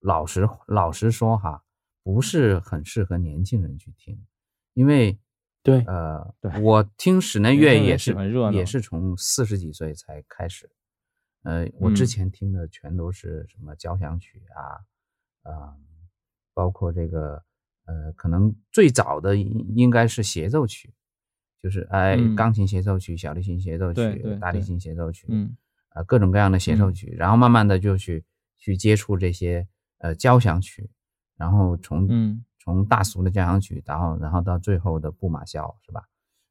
S5: 老实老实说哈，不是很适合年轻人去听，因为
S3: 对
S5: 呃，
S2: 对
S5: 我听室内乐也是也是从四十几岁才开始，呃，我之
S2: 嗯。
S5: 前听的全都是什么交响曲啊，啊、包括这个呃，可能最早的应应该是协奏曲，就是哎，
S2: 嗯。
S5: 钢琴协奏曲、小提琴协奏曲大提琴协奏曲，
S2: 嗯
S5: 呃，各种各样的协奏
S2: 嗯。
S5: 曲，然后慢慢的就去去接触这些呃交响曲，然后从
S2: 嗯。
S5: 从大俗的交响曲，然后然后到最后的布马肖，是吧？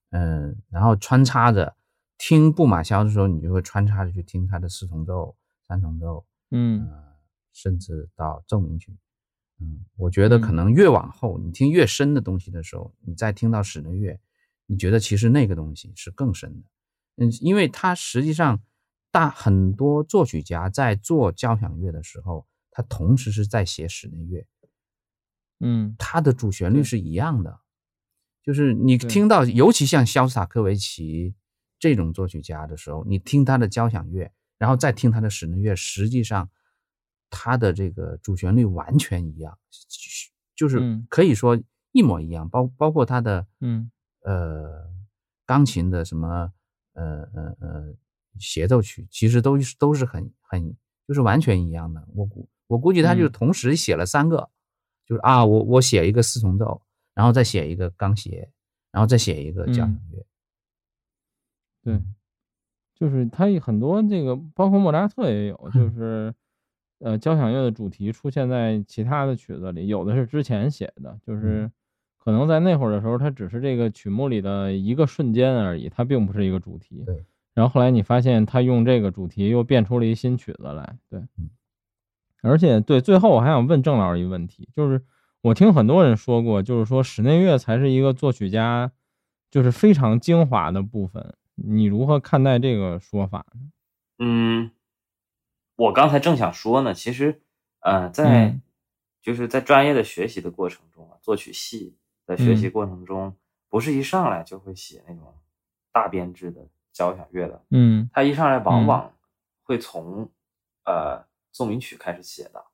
S5: 嗯，然后穿插着听布马肖的时候，你就会穿插着去听他的四重奏、三重奏，
S2: 嗯
S5: 呃，甚至到奏鸣曲。嗯，我觉得可
S2: 嗯
S5: 能越往后，你听越深的东西的时候，你再听到室内乐，你觉得其实那个东西是更深的。嗯，因为它实际上大很多作曲家在做交响乐的时候，他同时是在写室内乐，
S2: 嗯
S5: 它的主旋律是一样的。就是你听到，尤其像肖斯塔科维奇这种作曲家的时候，你听他的交响乐，然后再听他的室内乐，实际上他的这个主旋律完全一样，就是
S2: 嗯
S5: 可以说一模一样，包包括他的
S2: 嗯
S5: 呃钢琴的什么呃呃呃协奏曲，其实都是都是很很就是完全一样的。我估我估计他就同时写了三个，就是啊，我我写一个四重奏，然后再写一个钢协，然后再写一个交响乐。
S2: 对，
S5: 嗯
S2: 就是它有很多这个，包括莫扎特也有，
S5: 嗯
S2: 就是呃交响乐的主题出现在其他的曲子里，有的是之前写的，
S5: 嗯
S2: 就是可能在那会儿的时候，它只是这个曲目里的一个瞬间而已，它并不是一个主题。
S5: 对。
S2: 然后后来你发现他用这个主题又变出了一新曲子来，对
S5: 嗯。
S2: 而且对，最后我还想问郑老师一个问题，就是我听很多人说过，就是说室内乐才是一个作曲家就是非常精华的部分，你如何看待这个说法呢？
S4: 嗯，我刚才正想说呢，其实，呃，在
S2: 嗯。
S4: 就是在专业的学习的过程中啊，作曲系的学习
S2: 嗯。
S4: 过程中，不是一上来就会写那种大编制的交响乐的，
S2: 嗯
S4: 他一上来往
S2: 嗯。
S4: 往会从呃奏鸣曲开始写的，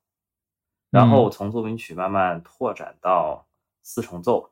S4: 然
S2: 嗯。
S4: 后从奏鸣曲慢慢拓展到四重奏。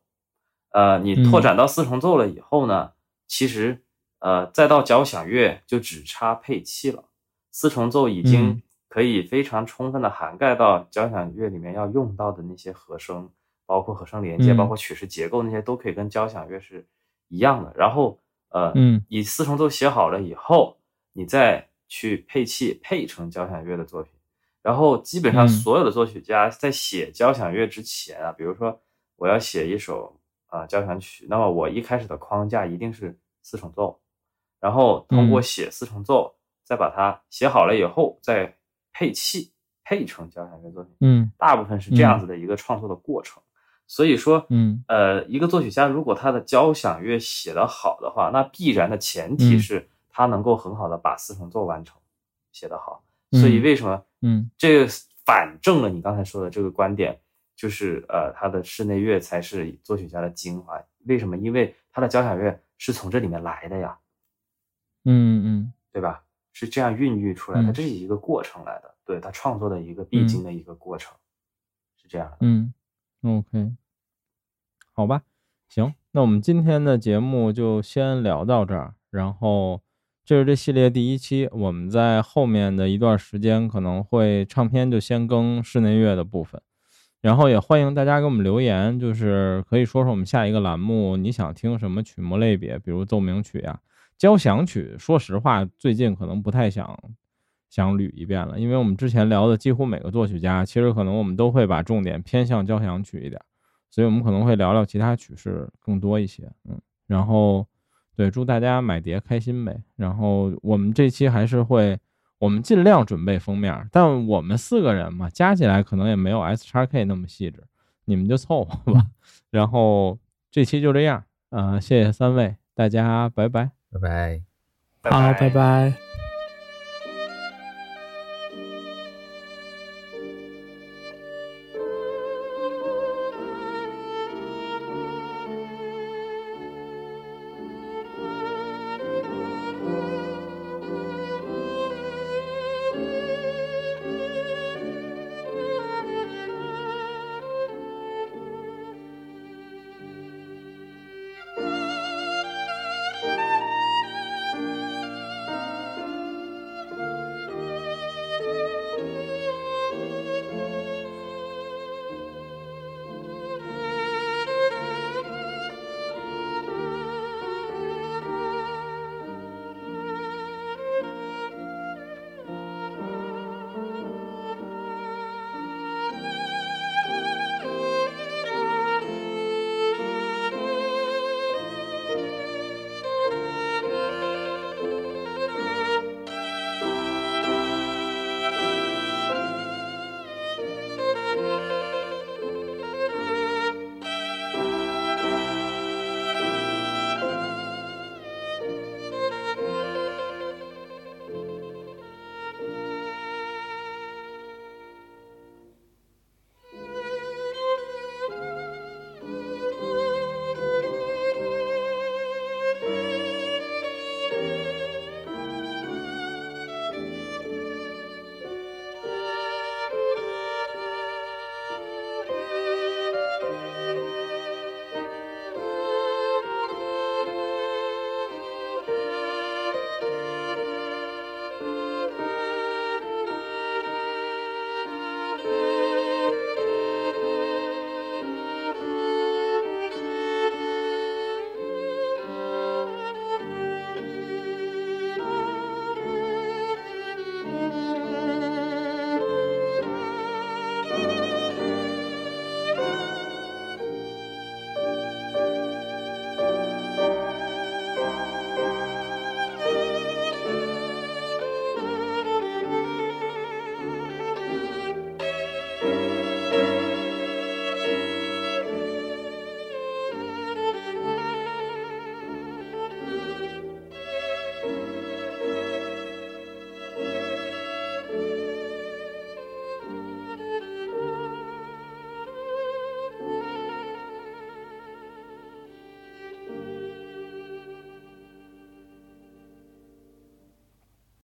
S4: 呃，你拓
S2: 嗯。
S4: 展到四重奏了以后呢，其实呃再到交响乐就只差配器了。四重奏已
S2: 嗯
S4: 经可以非常充分的涵盖到交响乐里面要用到的那些和声，包括和声连接，
S2: 嗯
S4: 包括曲式结构那些都可以跟交响乐是一样的。然后呃，
S2: 嗯
S4: 以四重奏写好了以后，你再去配器配成交响乐的作品。然后基本上
S2: 嗯
S4: 所有的作曲家在写交响乐之前啊，比如说我要写一首啊、呃交响曲，那么我一开始的框架一定是四重奏，然后通过
S2: 嗯
S4: 写四重奏，再把它写好了以后，再配器配成交响乐作品。
S2: 嗯
S4: 大部分是这样子的一个创作的过程。所以说，
S2: 嗯
S4: 呃，一个作曲家如果他的交响乐写得好的话，那必然的前提
S2: 嗯
S4: 是他能够很好的把四重奏完成，写得好。所以
S2: 嗯
S4: 为什么
S2: 嗯
S4: 这个反证了你刚才说的这个观点，就是呃，他的室内乐才是作曲家的精华。为什么？因为他的交响乐是从这里面来的呀，
S2: 嗯嗯
S4: 对吧？是这样孕育出来的，
S2: 嗯
S4: 这是一个过程来的，对他创作的一个必经的一个过程，是这样的。
S2: 嗯，OK，好吧，行，那我们今天的节目就先聊到这儿，然后这是这系列第一期，我们在后面的一段时间可能会唱片就先更室内乐的部分，然后也欢迎大家给我们留言，就是可以说说我们下一个栏目你想听什么曲目类别，比如奏鸣曲呀、交响曲。说实话，最近可能不太想想捋一遍了，因为我们之前聊的几乎每个作曲家，其实可能我们都会把重点偏向交响曲一点，所以我们可能会聊聊其他曲式更多一些。嗯，然后对，祝大家买碟开心呗。然后我们这期还是会，我们尽量准备封面，但我们四个人嘛，加起来可能也没有 S 叉 K 那么细致，你们就凑合吧。然后这期就这样，呃，谢谢三位，大家拜拜。
S5: 拜拜。
S3: 好，拜拜。